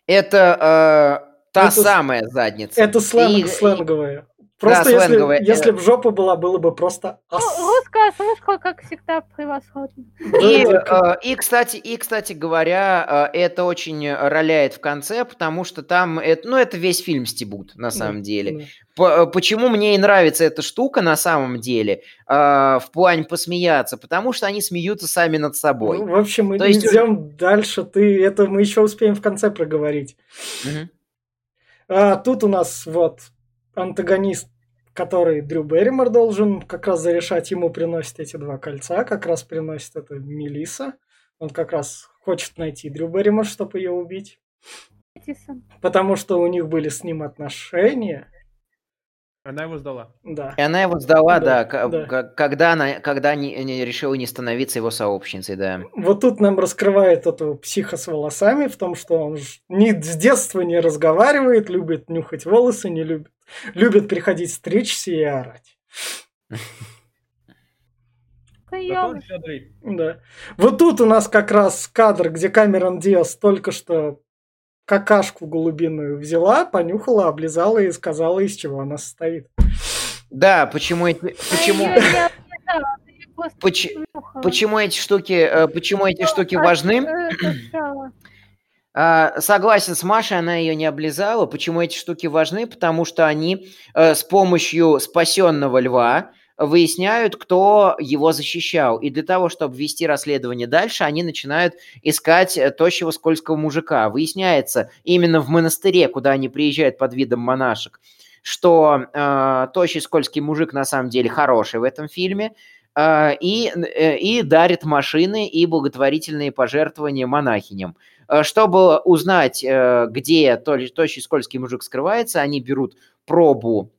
Это э, та это, самая задница. Это сленг, и, сленговая. Просто да, если, если бы жопа была, было бы просто ас. Ну, русская озвучка, как всегда, превосходна. И, э, и, кстати, и, кстати говоря, э, это очень роляет в конце, потому что там, это, ну, это весь фильм стебут, на самом да, деле. Да. Почему мне и нравится эта штука, на самом деле, э, в плане посмеяться? Потому что они смеются сами над собой. Ну, в общем, мы То идем есть... дальше, ты, это мы еще успеем в конце проговорить. Угу. А, тут у нас вот антагонист который Дрю Берримор должен как раз зарешать, ему приносит эти два кольца, как раз приносит это Мелиса. Он как раз хочет найти Дрю Берримор, чтобы ее убить. Потому что у них были с ним отношения. Она его сдала. Да. И она его сдала, да, Да, к- да. к- когда она, когда не, не решила не становиться его сообщницей, да. Вот тут нам раскрывает этого психа с волосами в том, что он ж ни с детства не разговаривает, любит нюхать волосы, не любит. Любит приходить стричься и орать. Да. Вот тут у нас как раз кадр, где Камерон Диас только что какашку голубиную взяла, понюхала, облизала и сказала, из чего она состоит. Да, почему эти, почему, Я её не облизала, она её просто поч- нюхала. почему эти штуки, э, почему эти штуки А, важны? А, Согласен с Машей, она ее не облизала. Почему эти штуки важны? Потому что они э, с помощью спасенного льва выясняют, кто его защищал. И для того, чтобы вести расследование дальше, они начинают искать э, тощего скользкого мужика. Выясняется именно в монастыре, куда они приезжают под видом монашек, что э, тощий скользкий мужик на самом деле хороший в этом фильме. э, и, э, и дарит машины и благотворительные пожертвования монахиням. Э, Чтобы узнать, э, где то- тощий скользкий мужик скрывается, они берут пробу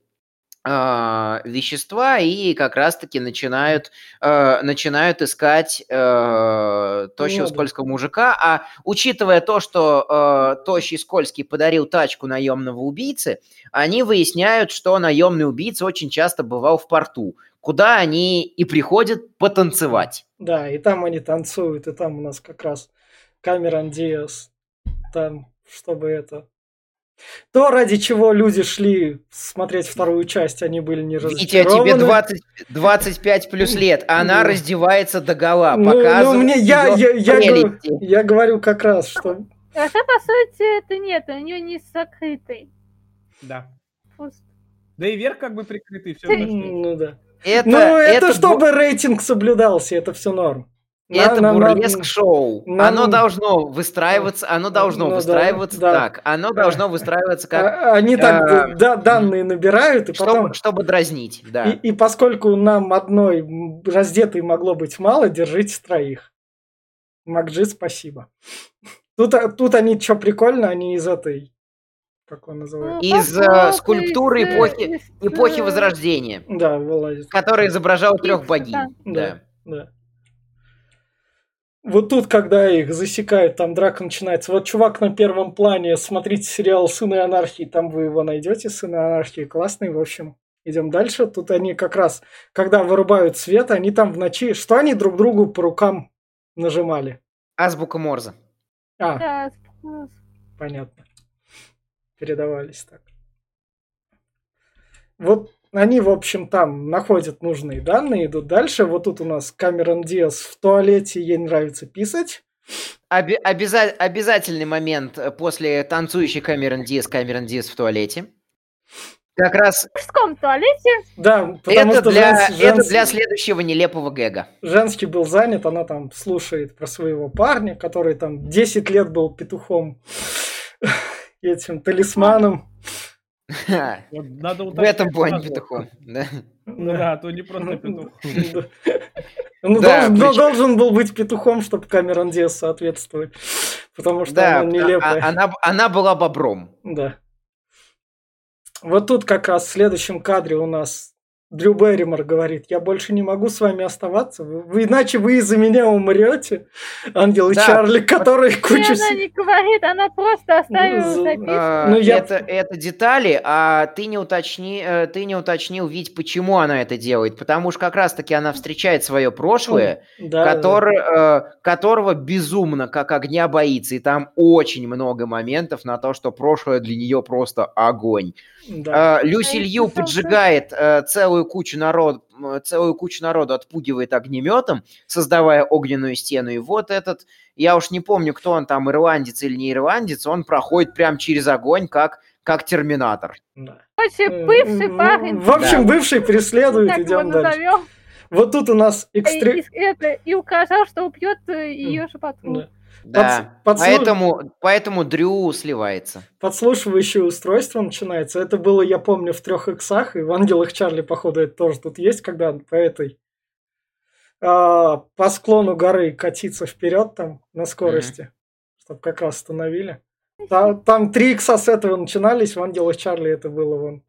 а, вещества и как раз-таки начинают, э, начинают искать э, тощего да. скользкого мужика. А учитывая то, что э, тощий скользкий подарил тачку наемного убийцы, они выясняют, что наемный убийца очень часто бывал в порту, куда они и приходят потанцевать. Да, и там они танцуют, и там у нас как раз Камерон Диас, там, чтобы это... То, ради чего люди шли смотреть вторую часть, они были не Витя, тебе разочарованы. 20, 25 плюс лет, а она Ну. раздевается до гола, Ну, ну, показывает мне, я, я, я, говорю, я говорю как раз, что Хотя, по сути, это нет, у нее не закрытый. Да. Просто. Да и верх как бы прикрытый, все ну да. Это, ну, это, бу- чтобы рейтинг соблюдался, это все норм. На- это на- на- бурлеск-шоу. нам- Оно должно выстраиваться, оно должно Ну да, выстраиваться да. так. Оно должно выстраиваться как, А- Они так а, да, данные набирают, и чтобы, потом... чтобы дразнить, да. И, и поскольку нам одной раздетой могло быть мало, держите троих. Макджи, спасибо. Тут, тут они что прикольно, они из этой... Как он называется? Ну, Из, э, скульптуры э, эпохи- Эпохи э, Возрождения, Да, вылазит. который изображал трех богинь. да. Да. Да. Вот тут, когда их засекают, там драка начинается. Вот чувак на первом плане, смотрите сериал «Сыны анархии», там вы его найдете, «Сыны анархии» классный, в общем. Идем дальше. Тут они как раз, когда вырубают свет, они там в ночи, что они друг другу по рукам нажимали? Азбука Морзе. А, Да, понятно. Передавались так. Вот они, в общем, там находят нужные данные, идут дальше. Вот тут у нас Камерон Диас в туалете, ей нравится писать. Оби- обяза- обязательный момент э, после танцующей Камерон Диас, Камерон Диас в туалете. Как раз в мужском туалете. Да, потому это что для, женс- это для следующего нелепого гэга. женский был занят, она там слушает про своего парня, который там 10 лет был петухом, этим талисманом. Вот надо В этом плане петухом. да. Ну да, а то не просто петух. Ну, Да, должен, причем- должен был быть петухом, чтобы Камерон Диас соответствовать. Потому что Да, она а- нелепая. а- она, она была бобром. Да. Вот тут как раз в следующем кадре у нас Дрю Берримор говорит, я больше не могу с вами оставаться, вы, вы- иначе вы из-за меня умрете. Ангел и Да, Чарли, которые И кучу... она не говорит, она просто оставила Ну, записку. А, Ну, я- это, это детали, а ты не, уточни, э, ты не уточнил, ведь почему она это делает. Потому что как раз-таки она встречает свое прошлое, Да, который, э, которого безумно как огня боится. И там очень много моментов на то, что прошлое для нее просто огонь. да. Люси А Лью если там поджигает э, целую кучу народ, целую кучу народу отпугивает огнеметом, создавая огненную стену. И вот этот, я уж не помню, кто он там, ирландец или не ирландец, он проходит прям через огонь, как, как терминатор. да. Короче, Э, бывший в- парень. В общем, бывший преследует, так идем дальше. назовем. Вот тут у нас И, экстре... и- это, и указал, что убьет ее же подругу. Да. Да. подслу- Поэтому, поэтому Дрю сливается. подслушивающее устройство начинается. Это было, я помню, в трех иксах, и в Ангелах Чарли, походу, это тоже тут есть, когда по этой а, по склону горы катиться вперед там на скорости, чтобы как раз остановили. Та- Там, три икса с этого начинались, в Ангелах Чарли это было вон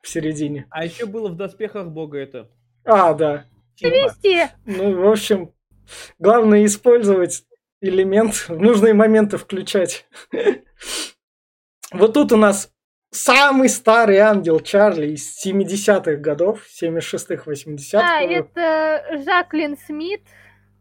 в середине. А еще было в доспехах бога это. А, да. Вести. Ну, в общем, главное использовать элемент, в нужные моменты включать. Вот тут у нас самый старый ангел Чарли из 70-х годов, 76-х, 80-х. А, это Жаклин Смит.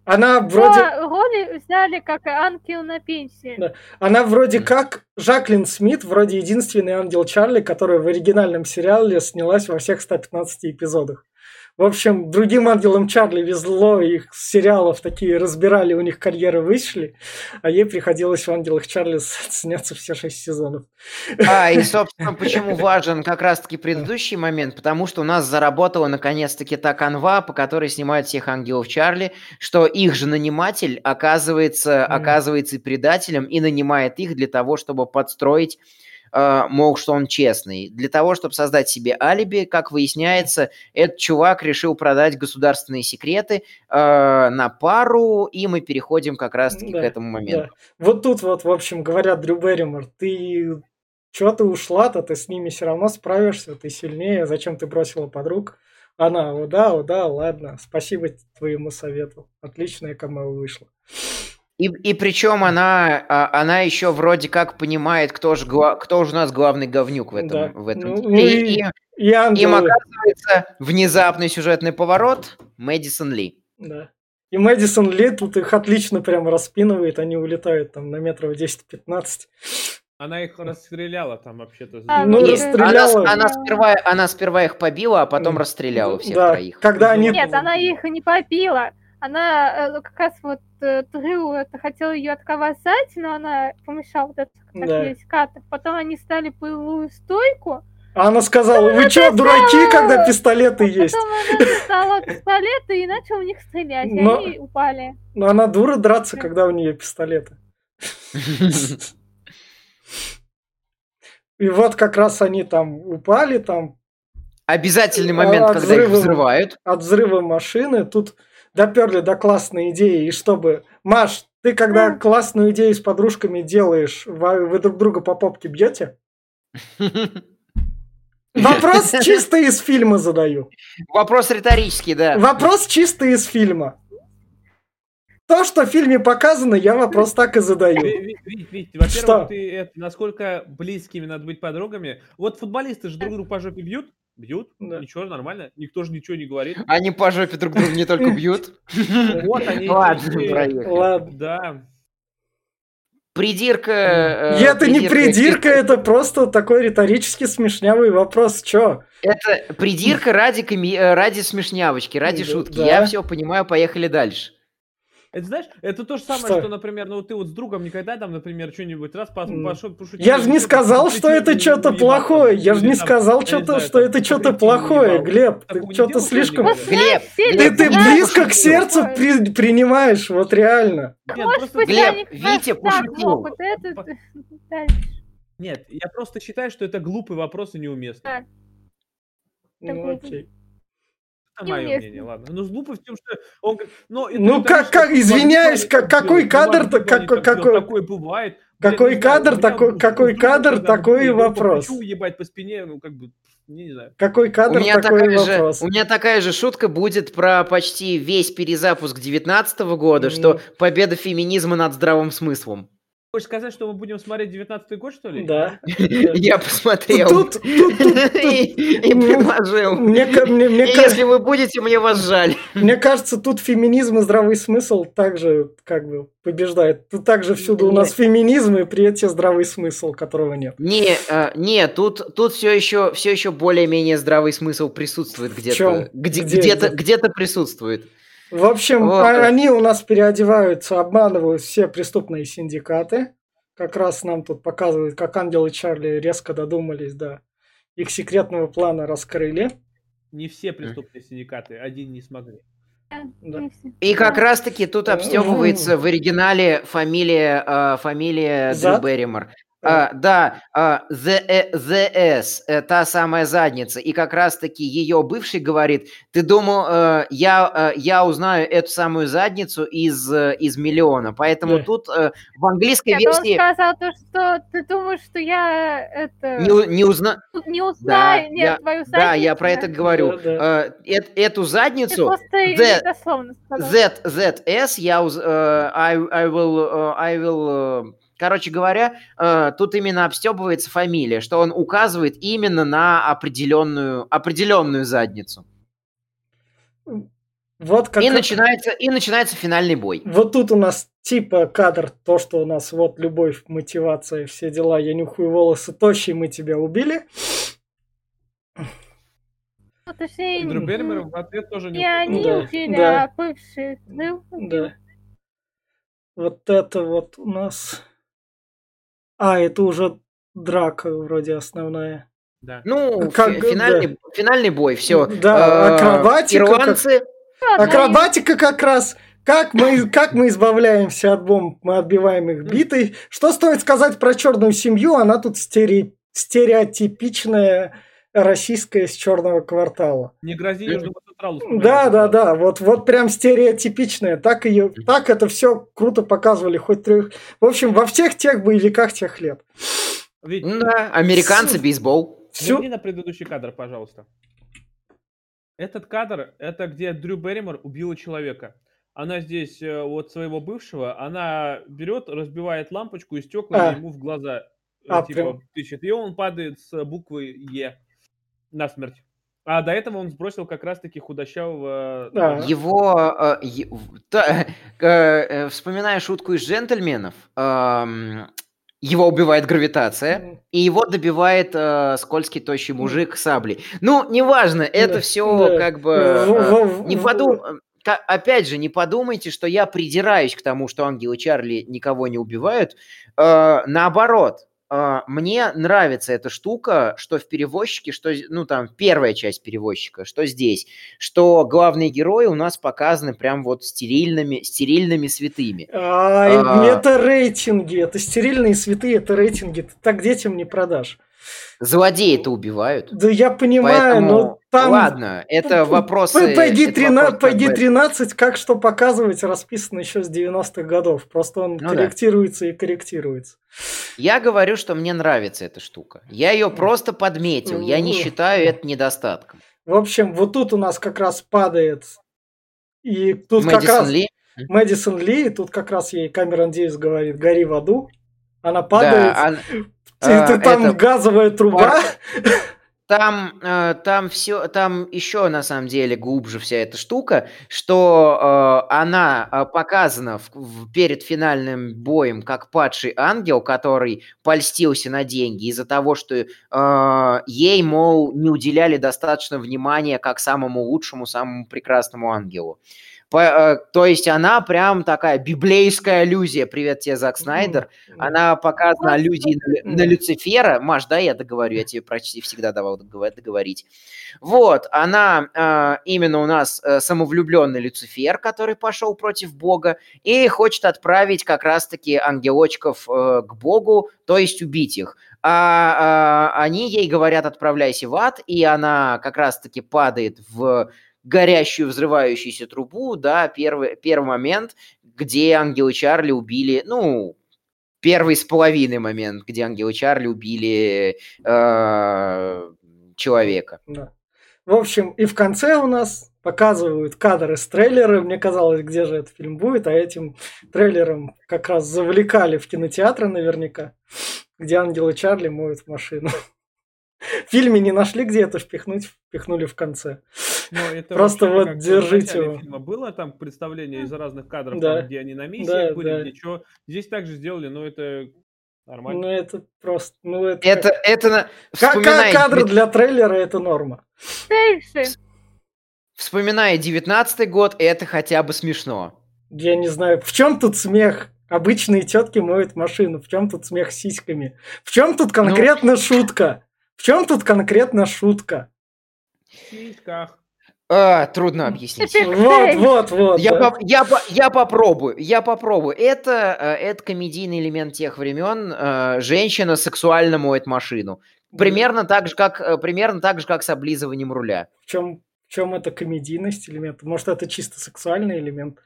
Она вроде... Но роли взяли как ангел на пенсии. Да. Она вроде как Жаклин Смит, вроде единственный ангел Чарли, которая в оригинальном сериале снялась во всех 115 эпизодах. В общем, другим ангелам Чарли везло, их сериалов такие разбирали, у них карьеры вышли, а ей приходилось в ангелах Чарли сняться все шесть сезонов. А, и, собственно, почему важен как раз-таки предыдущий момент, потому что у нас заработала наконец-таки та канва, по которой снимают всех ангелов Чарли, что их же наниматель оказывается, оказывается предателем и нанимает их для того, чтобы подстроить мол, что он честный. Для того, чтобы создать себе алиби, как выясняется, этот чувак решил продать государственные секреты э, на пару, и мы переходим как раз-таки да, к этому моменту. Да. Вот тут вот, в общем, говорят, Дрю Берримор, ты чего ты ушла-то, ты с ними все равно справишься, ты сильнее, зачем ты бросила подруг? Она, о да, о да, ладно, спасибо твоему совету. Отличная камео вышла. И, и причем она, а, она еще вроде как понимает, кто же, кто же у нас главный говнюк в этом, да. в этом ну, и, и, и Им оказывается внезапный сюжетный поворот Мэдисон Ли. Да. И Мэдисон Ли тут их отлично прям распинывает, они улетают там на метров 10-15. Она их расстреляла там вообще-то. А, ну, расстреляла. Она, она, сперва, она сперва их побила, а потом расстреляла всех да, троих. Когда они... Нет, она их не побила она э, как раз вот э, Трю это хотела ее отковасать, но она помешала вот этот как да. есть катер. Потом они стали боевую стойку. А она сказала, вы что, дураки, когда пистолеты а есть? Потом она достала пистолеты и начала в них стрелять, но, и они упали. Но она дура драться, когда у нее пистолеты. И вот как раз они там упали, там... Обязательный момент, когда взрыва, их взрывают. От взрыва машины. Тут доперли до классной идеи, и чтобы... Маш, ты когда классную идею с подружками делаешь, вы, вы друг друга по попке бьете? Вопрос чисто из фильма задаю. Вопрос риторический, да. Вопрос чисто из фильма. То, что в фильме показано, я вопрос так и задаю. Во-первых, ты это, насколько близкими надо быть подругами. Вот футболисты же друг друга по жопе бьют. Бьют, да. ничего, нормально. Никто же ничего не говорит. Они по жопе друг друга не только бьют. Вот они. Ладно, Да. Придирка... Э, это не придирка, это просто такой риторически смешнявый вопрос. Чё? Это придирка ради, э, ради смешнявочки, ради шутки. Я все понимаю, поехали дальше. Это знаешь, это то же самое, что, что например, ну ты вот с другом никогда там, например, что-нибудь раз пошел пошутить. Я же не сказал, что это что-то плохое. Я же не сказал, что-то, что это что-то плохое, Глеб. Ты что-то слишком... Глеб, ты, ты близко к сердцу при, принимаешь, вот реально. Глеб, Витя пошутил. Нет, я просто считаю, что это глупый вопрос и неуместный. Ну окей. Это мое мнение, ладно. Но ну, глупо в том, что он ну, ну как, как, извиняюсь, как, какой кадр-то, какой, какой, такой бывает. Какой кадр, такой, какой кадр, такой вопрос. Хочу ебать по спине, ну как бы, не знаю. Какой кадр, у меня такой такая вопрос. Же, у меня такая же шутка будет про почти весь перезапуск 19 года, mm. что победа феминизма над здравым смыслом. Хочешь сказать, что мы будем смотреть 19 год, что ли? Да. Я посмотрел. Тут, и предложил. Если вы будете, мне вас жаль. Мне кажется, тут феминизм и здравый смысл также как бы побеждает. Тут также всюду у нас феминизм и при этом здравый смысл, которого нет. Не, а, не, тут, тут все еще, все еще более-менее здравый смысл присутствует где-то. Где-то, где-то присутствует. В общем, вот. они у нас переодеваются, обманывают все преступные синдикаты. Как раз нам тут показывают, как Ангел и Чарли резко додумались, да. Их секретного плана раскрыли. Не все преступные синдикаты, один не смогли. Да. И как раз-таки тут обстебывается в оригинале фамилия, э, фамилия Дрю Берримор. А, да, а, the, ZS, э, та самая задница, и как раз-таки ее бывший говорит, ты думал, э, я, э, я узнаю эту самую задницу из, из миллиона, поэтому Да. тут в английской Нет, он версии сказал то, что ты думаешь, что я это не, не узна... не узнаю, Да, нет, я- твою Да, я задницу, про это говорю. Да, Э, эт- Эту Ты задницу... Z, ZS, я уз- э, I, I will, э, I will, э, короче говоря, э, тут именно обстебывается фамилия, что он указывает именно на определенную, определенную задницу. Вот как И начинается, и начинается финальный бой. Вот тут у нас типа кадр, то, что у нас вот любовь, мотивация, все дела, я нюхаю волосы, тощий, мы тебя убили. Ну, точнее, И Дрю н- Берримор в ответ тоже не не они Да, убили, да. а убил. Да. Вот это вот у нас... А, это уже драка вроде основная. Да. Ну, Как, фи- да. финальный, финальный бой, все. Да, акробатика, как- Ирландцы, Акробатика как раз. Как мы, как мы избавляемся от бомб, мы отбиваем их битой. Что стоит сказать про черную семью? Она тут стере- стереотипичная российская с черного квартала. Не грози Южному Централу. Да, да, да, вот, вот прям стереотипичная. Так ее, так это все круто показывали, хоть трех. В общем, во всех тех боевиках тех лет. Вить, ну да, американцы, бейсбол. Верни на предыдущий кадр, пожалуйста. Этот кадр, это где Дрю Берримор убила человека. Она здесь э, вот своего бывшего, она берет, разбивает лампочку и стекла А. ему в глаза э, А, типа прям. тычет. И он падает с буквы Е насмерть. А до этого он сбросил как раз-таки худощавого... Да. Его, э, е- та- э, э, вспоминая шутку из джентльменов, эм, его убивает гравитация, и его добивает э, скользкий тощий мужик саблей. Ну, неважно, это Да, все да. как бы... э, не подум... ка- Опять же, не подумайте, что я придираюсь к тому, что ангелы Чарли никого не убивают. Э, наоборот, э, мне нравится эта штука, что в перевозчике, что, ну, там, первая часть перевозчика, что здесь, что главные герои у нас показаны прям вот стерильными, стерильными святыми. Ай, А. это рейтинги, это стерильные святые, это рейтинги. Ты так детям не продашь. Злодеи-то убивают. Да я понимаю, Поэтому, но там... ладно, это вопросы... По, по, это D13, вопросы по как бы- D13 как что показывать расписано еще с 90-х годов. Просто он Ну да. корректируется и корректируется. Я говорю, что мне нравится эта штука. Я ее просто подметил. Я не считаю это недостатком. В общем, вот тут у нас как раз падает... И тут как Мэдисон раз Ли. Мэдисон Ли, и тут как раз ей Камерон Диас говорит, гори в аду. Она падает, Да, ан- а, ты там это- газовая труба. там, э, там все, там еще на самом деле глубже вся эта штука, что э, она э, показана в- в- перед финальным боем как падший ангел, который польстился на деньги из-за того, что э, ей, мол, не уделяли достаточно внимания как самому лучшему, самому прекрасному ангелу. По- э, то есть она прям такая библейская аллюзия. Привет тебе, Зак Снайдер. Она показана аллюзией на, на Люцифера. Маш, да, я договорю, я тебе почти всегда давал договор- договорить. Вот, она э, именно у нас э, самовлюбленный Люцифер, который пошел против Бога и хочет отправить как раз-таки ангелочков э, к Богу, то есть убить их. А, а, они ей говорят, отправляйся в ад, и она как раз-таки падает в горящую, взрывающуюся трубу, да, первый, первый момент, где ангелы Чарли убили, ну, первый с половиной момент, где ангелы Чарли убили э, человека. Да. В общем, и в конце у нас показывают кадры с трейлера. Мне казалось, где же этот фильм будет, а этим трейлером как раз завлекали в кинотеатры наверняка, где ангелы Чарли моют машину. В фильме не нашли, где это впихнуть, впихнули в конце. Но это Просто вообще вот как держите его. фильма было там представление из разных кадров, Да. там, где они на Да, миссиях были, да. где чё. Здесь также сделали, но это нормально. Ну, это просто... Ну, это... Это, это на- Ка- ка- вспоминая, кадры деви- для трейлера это норма. Вспоминая 19 год, это хотя бы смешно. Я не знаю, в чем тут смех? Обычные тетки моют машину. В чем тут смех с сиськами? В чем тут конкретно шутка? В чем тут конкретно шутка? А, трудно объяснить. Вот, вот, вот. Я, да. по- я, по- я попробую, я попробую. Это, э, это комедийный элемент тех времен. э, Женщина сексуально моет машину. Примерно так же, как, э, примерно так же, как с облизыванием руля. В чем, в чем это комедийность элемент? Может, это чисто сексуальный элемент?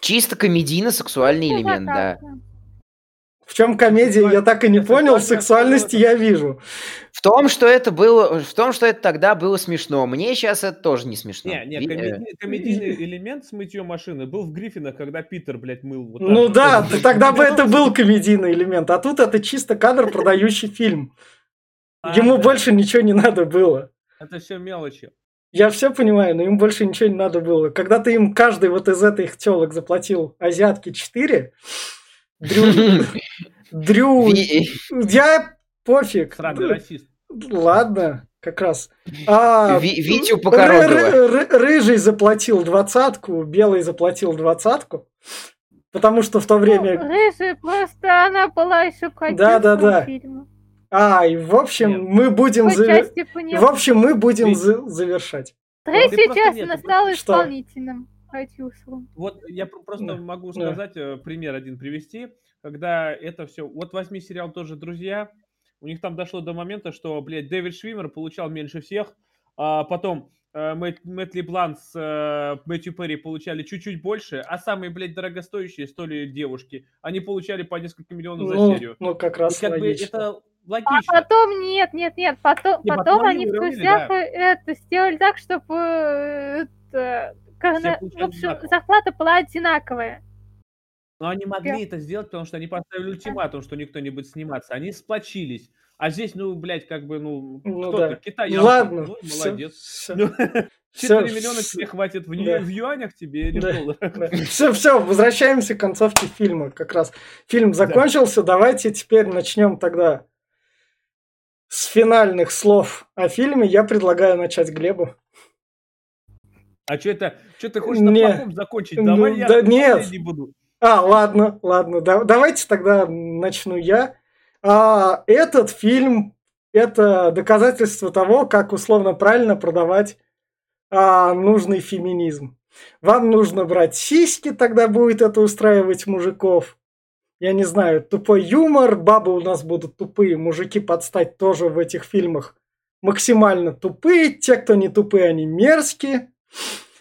Чисто комедийно-сексуальный элемент, да. так, В чем комедия, я так и не понял, сексуальности я вижу. В том, что это было, в том, что это тогда было смешно. Мне сейчас это тоже не смешно. Не, не, э, комеди- комедийный элемент с мытьем машины был в Гриффинах, когда Питер, блядь, мыл. вот Ну да, тогда бы это был комедийный элемент, а тут это чисто кадр, продающий фильм. А, Ему больше ничего не надо было. Это все мелочи. Я все понимаю, но им больше ничего не надо было. Когда ты им каждый вот из этих телок заплатил азиатки 4, Дрю... Дрю... Я пофиг. Сраный расист. Ладно, как раз. А, Ви- Витю Рыжий заплатил двадцатку, белый заплатил двадцатку. Потому что в то Ну, время... Рыжая просто она была еще Да-да-да. фильма. А, и в общем, Нет. мы будем... По В общем, мы будем за- завершать. Третья просто часть нет, продюсером. Вот я пр- просто Да, могу да. сказать, э, пример один привести, когда это все... Вот возьми сериал тоже «Друзья», у них там дошло до момента, что, блядь, Дэвид Швимер получал меньше всех, а потом э, Мэтт, Мэтт Леблан с э, Мэтью Перри получали чуть-чуть больше, а самые, блядь, дорогостоящие, что ли, девушки, они получали по несколько миллионов за Ну, серию. ну, как И раз как бы логично. это А логично. потом нет, нет, нет, потом, Не, потом потом они в друзьях да. это сделали так, чтобы это, получали в общем, зарплата была одинаковая. Но они могли это сделать, потому что они поставили ультиматум, что никто не будет сниматься. Они сплочились. А здесь, ну, блядь, как бы, ну, Ну кто да. Китай. Ладно, Ну, всё, молодец. Всё, 4 миллиона всё. тебе хватит в, Да. в юанях тебе или Да. в долларах? Все, все, возвращаемся к концовке фильма. Как раз фильм закончился. Давайте теперь начнем тогда с финальных слов о фильме. Я предлагаю начать Глебу. А что это? Что ты хочешь на Не. плохом закончить? Ну, Давай я да нет. последний буду. А, ладно, ладно. да- давайте тогда начну я. А, этот фильм это доказательство того, как условно правильно продавать а, нужный феминизм. Вам нужно брать сиськи, тогда будет это устраивать мужиков. Я не знаю, тупой юмор, бабы у нас будут тупые, мужики подстать тоже в этих фильмах максимально тупые, те, кто не тупые, они мерзкие.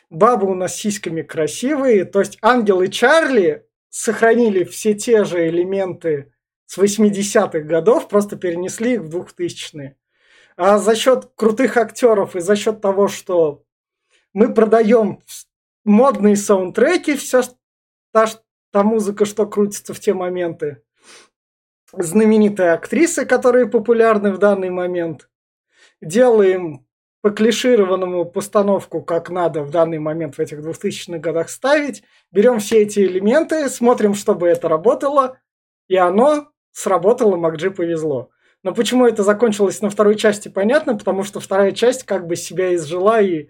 Бабы у нас сиськами красивые, то есть Ангел и Чарли сохранили все те же элементы с 80-х годов, просто перенесли их в 2000-е. А за счет крутых актеров и за счет того, что мы продаем модные саундтреки, вся та, та музыка, что крутится в те моменты, знаменитые актрисы, которые популярны в данный момент, делаем по клишированному постановку, как надо в данный момент в этих 2000-х годах ставить, берем все эти элементы, смотрим, чтобы это работало, и оно сработало, Макджи повезло. Но почему это закончилось на второй части, понятно, потому что вторая часть как бы себя изжила, и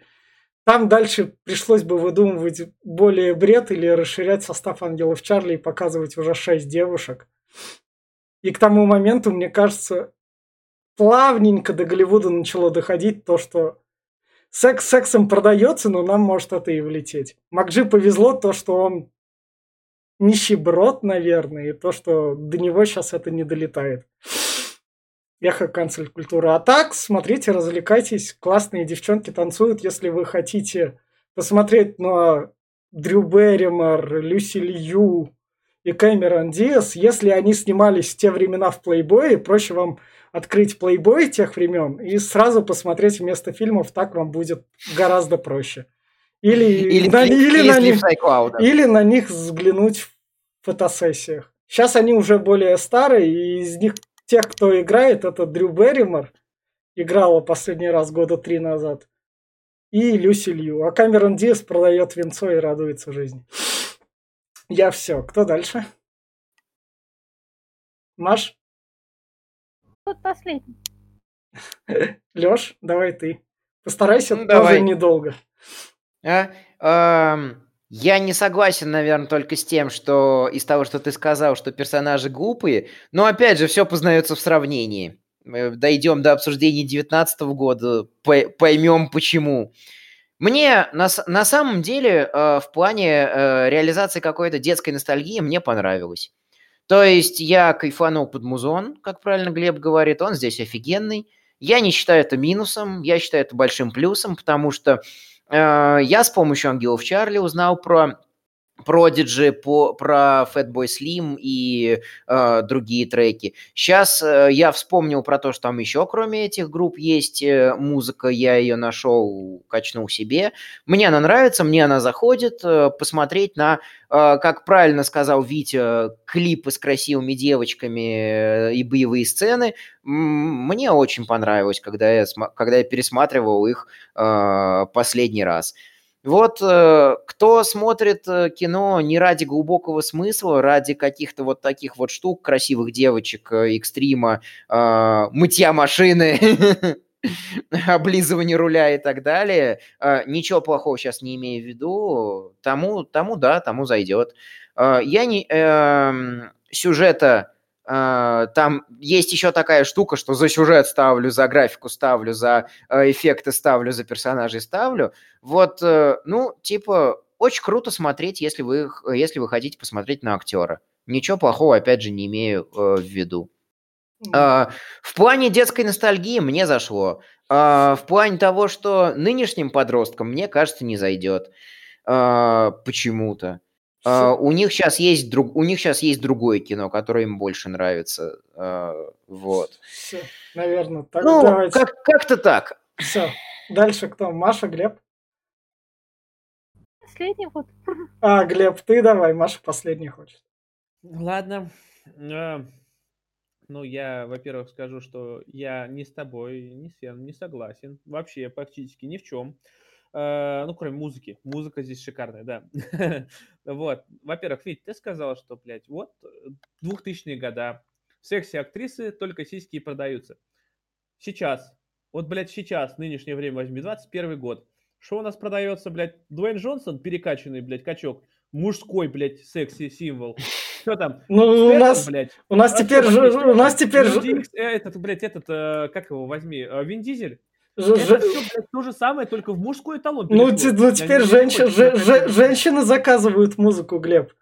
там дальше пришлось бы выдумывать более бред или расширять состав Ангелов Чарли и показывать уже шесть девушек. И к тому моменту, мне кажется, плавненько до Голливуда начало доходить то, что секс сексом продается, но нам может это и влететь. Макджи повезло то, что он нищеброд, наверное, и то, что до него сейчас это не долетает. Эхо канцель культуры. А так, смотрите, развлекайтесь. Классные девчонки танцуют. Если вы хотите посмотреть на Дрю Берримор, Люси Лью и Кэмерон Диас, если они снимались в те времена в Плейбое, проще вам открыть Playboy тех времен и сразу посмотреть вместо фильмов, так вам будет гораздо проще. Или, Или, на, или, или на них, или на них взглянуть в фотосессиях. Сейчас они уже более старые, и из них тех, кто играет, это Дрю Берримор, играла последний раз года три назад, и Люси Лью. А Камерон Диас продает венцо и радуется жизни. Я все. Кто дальше? Маш? Тут последний. Лёш, давай ты. Постарайся Ну, тоже давай. недолго. А? Ам, Я не согласен, наверное, только с тем, что из того, что ты сказал, что персонажи глупые, но опять же, все познается в сравнении. Э, Дойдем до обсуждения 2019 года, по- поймем почему. Мне на, на самом деле э, в плане э, реализации какой-то детской ностальгии мне понравилось. То есть я кайфанул под музон, как правильно Глеб говорит, он здесь офигенный. Я не считаю это минусом, я считаю это большим плюсом, потому что э, я с помощью Ангелов Чарли узнал про Prodigy, по, про Fatboy Slim и э, другие треки. Сейчас э, я вспомнил про то, что там еще кроме этих групп есть э, музыка, я ее нашел, качнул себе. Мне она нравится, мне она заходит. Э, посмотреть на, э, как правильно сказал Витя, клипы с красивыми девочками э, и боевые сцены. Мне очень понравилось, когда я, когда я пересматривал их э, последний раз. Вот э, кто смотрит э, кино не ради глубокого смысла, ради каких-то вот таких вот штук, красивых девочек, э, экстрима, э, мытья машины, облизывания руля и так далее, э, ничего плохого сейчас не имею в виду, тому, тому да, тому зайдет. Э, я не... Э, сюжета а, там есть еще такая штука, что за сюжет ставлю, за графику ставлю, за э, эффекты ставлю, за персонажей ставлю. Вот, э, ну, типа, очень круто смотреть, если вы, если вы хотите посмотреть на актера. Ничего плохого, опять же, не имею э, в виду. Uh, в плане детской ностальгии мне зашло. Uh, в плане того, что нынешним подросткам, мне кажется, не зайдет. Uh, почему-то. Uh, у них сейчас есть друг, у них сейчас есть другое кино, которое им больше нравится, uh, вот. Все, наверное, так. Ну, давайте. как как-то так. Все. Дальше кто? Маша, Глеб. Последний вот. А, Глеб, ты давай, Маша последний хочет. Ладно. Uh, ну, я, во-первых, скажу, что я не с тобой, не с Фен, не согласен. Вообще, практически ни в чем. Uh, ну, кроме музыки. Музыка здесь шикарная, да. вот. Во-первых, Вить, ты сказал, что, блядь, вот 2000-е года, секси-актрисы, только сиськи и продаются. Сейчас, вот, блядь, сейчас, нынешнее время возьми, 21 год. Что у нас продается, блядь? Дуэйн Джонсон, перекачанный, блядь, качок. Мужской, блядь, секси-символ. Что там? Ну, Стэтом, у нас, блядь. У нас теперь же, у нас теперь же... Этот, блядь, этот, э, как его возьми, э, Вин Дизель? Это все, блядь, то же самое, только в мужской эталон. Ну, ну теперь женщин, же, же, женщины заказывают музыку, Глеб.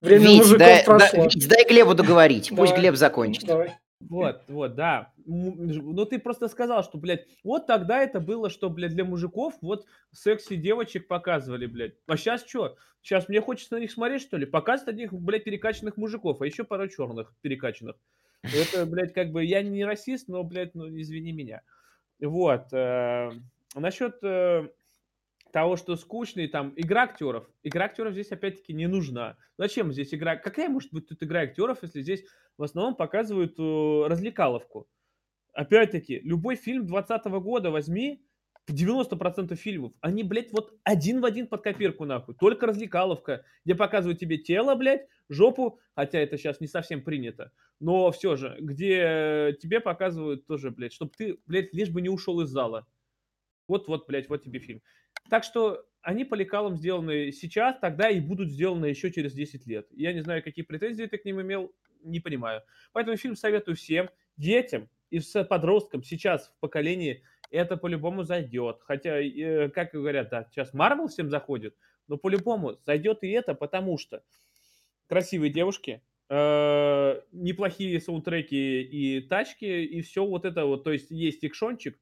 Время Вить, мужиков дай, прошло. Да, Вить, дай Глебу договорить, пусть Глеб закончит. Давай. Вот, вот, да. Ну, ты просто сказал, что, блядь, вот тогда это было, что, блядь, для мужиков вот секси девочек показывали, блядь. А сейчас что? Сейчас мне хочется на них смотреть, что ли? Показывать одних, блядь, перекачанных мужиков, а еще пару черных перекачанных. Это, блядь, как бы, я не расист, но, блядь, ну, извини меня. Вот. Э, насчет э, того, что скучный, там, игра актеров. Игра актеров здесь, опять-таки, не нужна. Зачем здесь игра? Какая может быть тут игра актеров, если здесь в основном показывают э, развлекаловку? Опять-таки, любой фильм 2020 года возьми, 90% фильмов, они, блядь, вот один в один под копирку, нахуй. Только развлекаловка, где показывают тебе тело, блядь, жопу, хотя это сейчас не совсем принято, но все же, где тебе показывают тоже, блядь, чтобы ты, блядь, лишь бы не ушел из зала. Вот-вот, блядь, вот тебе фильм. Так что они по лекалам сделаны сейчас, тогда и будут сделаны еще через 10 лет. Я не знаю, какие претензии ты к ним имел, не понимаю. Поэтому фильм советую всем, детям и подросткам сейчас в поколении это по-любому зайдет. Хотя, э, как говорят, да, сейчас Марвел всем заходит, но по-любому зайдет и это, потому что красивые девушки, э, неплохие саундтреки и тачки, и все вот это вот. То есть есть экшончик,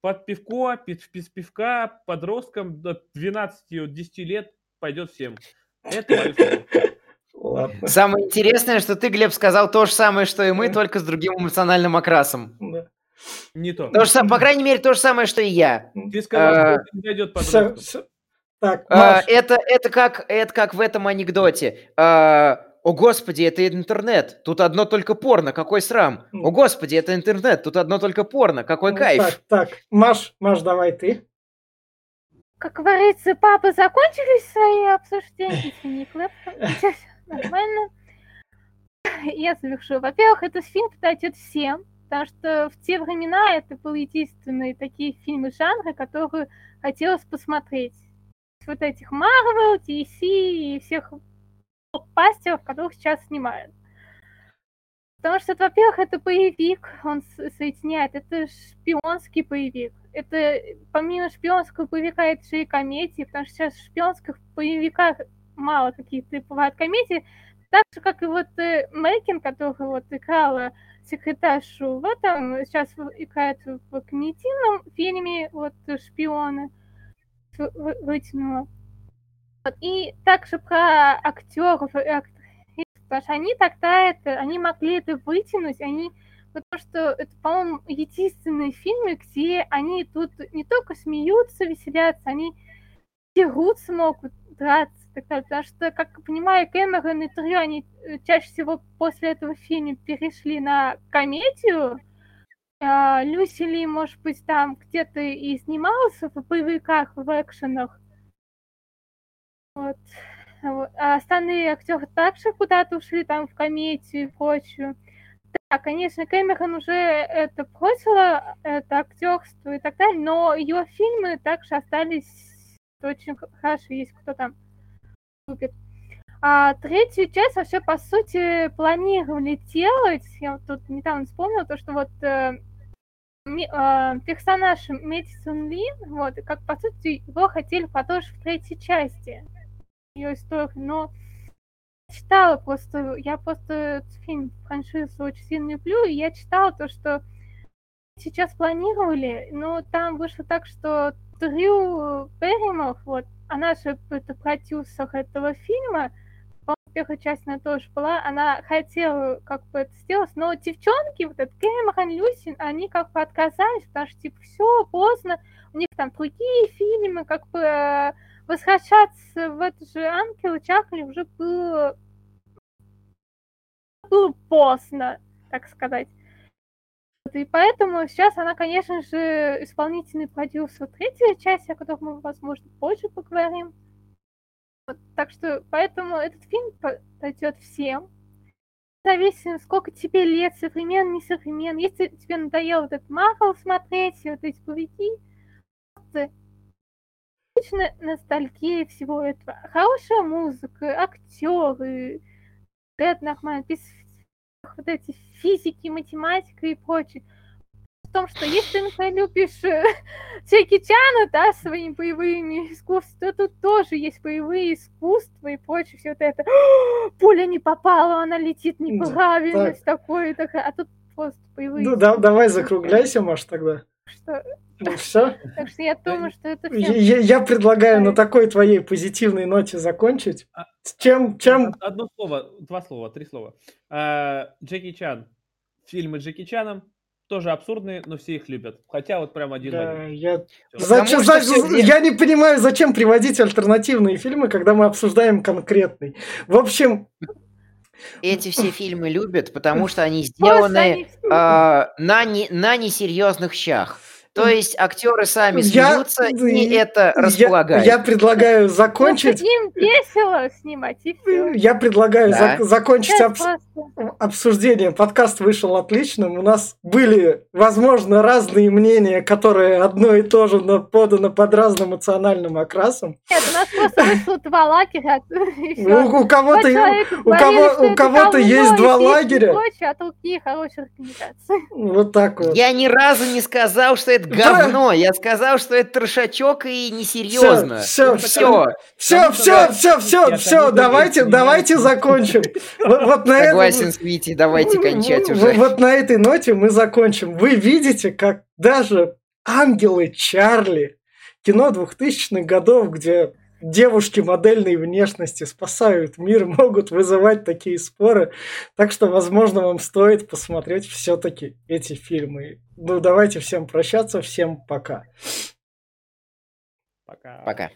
под пивко, без пивка, подросткам до 12-10 лет пойдет всем. Это Ладно. Самое интересное, что ты, Глеб, сказал то же самое, что и мы, только с другим эмоциональным окрасом. Да. Не то. то же, по крайней мере, то же самое, что и я. Ты сказал, а, что не идет подросткам. Так, а, это, это, как, это как в этом анекдоте. А, о господи, это интернет, тут одно только порно, какой срам. О господи, это интернет, тут одно только порно, какой ну, кайф. Так, так, Маш, Маш, давай ты. Как говорится, папы закончились свои обсуждения, извини, Клэп, нормально. Я завершу. Во-первых, этот фильм подойдет всем, потому что в те времена это был единственные такие фильмы жанра, которые хотелось посмотреть вот этих Marvel, DC и всех пастеров, которых сейчас снимают. Потому что, во-первых, это боевик, он соединяет, это шпионский боевик. Это помимо шпионского боевика, это же и комедии, потому что сейчас в шпионских боевиках мало каких-то бывают комедии. Так же, как и вот э, Мэйкин, который вот играла секретаршу в этом, сейчас играет в комедийном фильме вот «Шпионы» вытянула. Вот. И также про актеров и актрис Потому что они тогда это, они могли это вытянуть, они потому что это, по-моему, единственные фильмы, где они тут не только смеются, веселятся, они дерутся могут, драться и так далее. Потому что, как я понимаю, Кэмерон и Трю, они э, чаще всего после этого фильма перешли на комедию. А, Люси Ли, может быть, там где-то и снимался в боевиках, в экшенах. Вот. А остальные актеры также куда-то ушли там в комедию и прочую. Да, конечно, Кэмерон уже это бросила, это актерство и так далее, но ее фильмы также остались очень хорошо, есть кто там любит. А третью часть вообще, по сути, планировали делать. Я вот тут недавно вспомнила то, что вот э, э, персонаж Мэдисон Ли, вот, как по сути его хотели продолжить в третьей части. Ее историю, но читала просто, я просто фильм, франшизу очень сильно люблю, и я читала то, что сейчас планировали, но там вышло так, что Дрю Берримор, вот, она же это продюсер этого фильма, по первой части она тоже была, она хотела как бы это сделать, но девчонки, вот этот Кэмерон, Люсин, они как бы отказались, потому что, типа, все, поздно, у них там другие фильмы, как бы э, возвращаться в эту же Ангел Чахли уже было, было поздно, так сказать. И поэтому сейчас она, конечно же, исполнительный продюсер третьей части, о которой мы, возможно, позже поговорим. Так что поэтому этот фильм пойдет всем. Зависит, сколько тебе лет, современ, не современ. Если тебе надоело вот этот Марвел смотреть, вот эти боевики, Отличная ностальгия всего этого. Хорошая музыка, актеры, Дэд без вот эти физики, математика и прочее. В том, что если ты, любишь э, Джеки Чана, да, своими боевыми искусствами, то тут тоже есть боевые искусства и прочее, все вот это. Пуля не попала, она летит неправильно, так. такое, такое. А тут просто боевые Ну да, давай закругляйся, может, тогда. Что ну все. Так что я думаю, что это всем... я, я предлагаю на такой твоей позитивной ноте закончить. А, чем, чем... Одно слово, два слова, три слова. А, Джеки Чан. Фильмы Джеки Чаном тоже абсурдные, но все их любят. Хотя вот прям один да, я... Зачем, за... я не понимаю, зачем приводить альтернативные фильмы, когда мы обсуждаем конкретный. В общем, эти все фильмы любят, потому что они сделаны э, на, не, на несерьезных щах. То есть актеры сами смеются, я, и это располагает. Я, я предлагаю закончить... Им весело снимать, и все. Я предлагаю да. зак- закончить об... обсуждение. Подкаст вышел отличным. У нас были, возможно, разные мнения, которые одно и то же, но подано под разным эмоциональным окрасом. Нет, у нас просто вышло два лагеря. У, у кого-то, у кого, у кого-то есть два лагеря. а другие хорошие. Вот так вот. Я ни разу не сказал, что это говно. Я сказал, что это трошачок и несерьезно. Все, все, все, все, все, все, все, давайте, давайте закончим. Вот на Согласен с Вити, давайте кончать уже. Вот на этой ноте мы закончим. Вы видите, как даже ангелы Чарли, кино 2000-х годов, где девушки модельной внешности спасают мир, могут вызывать такие споры. Так что, возможно, вам стоит посмотреть все-таки эти фильмы. Ну, давайте всем прощаться. Всем пока. Пока. Пока.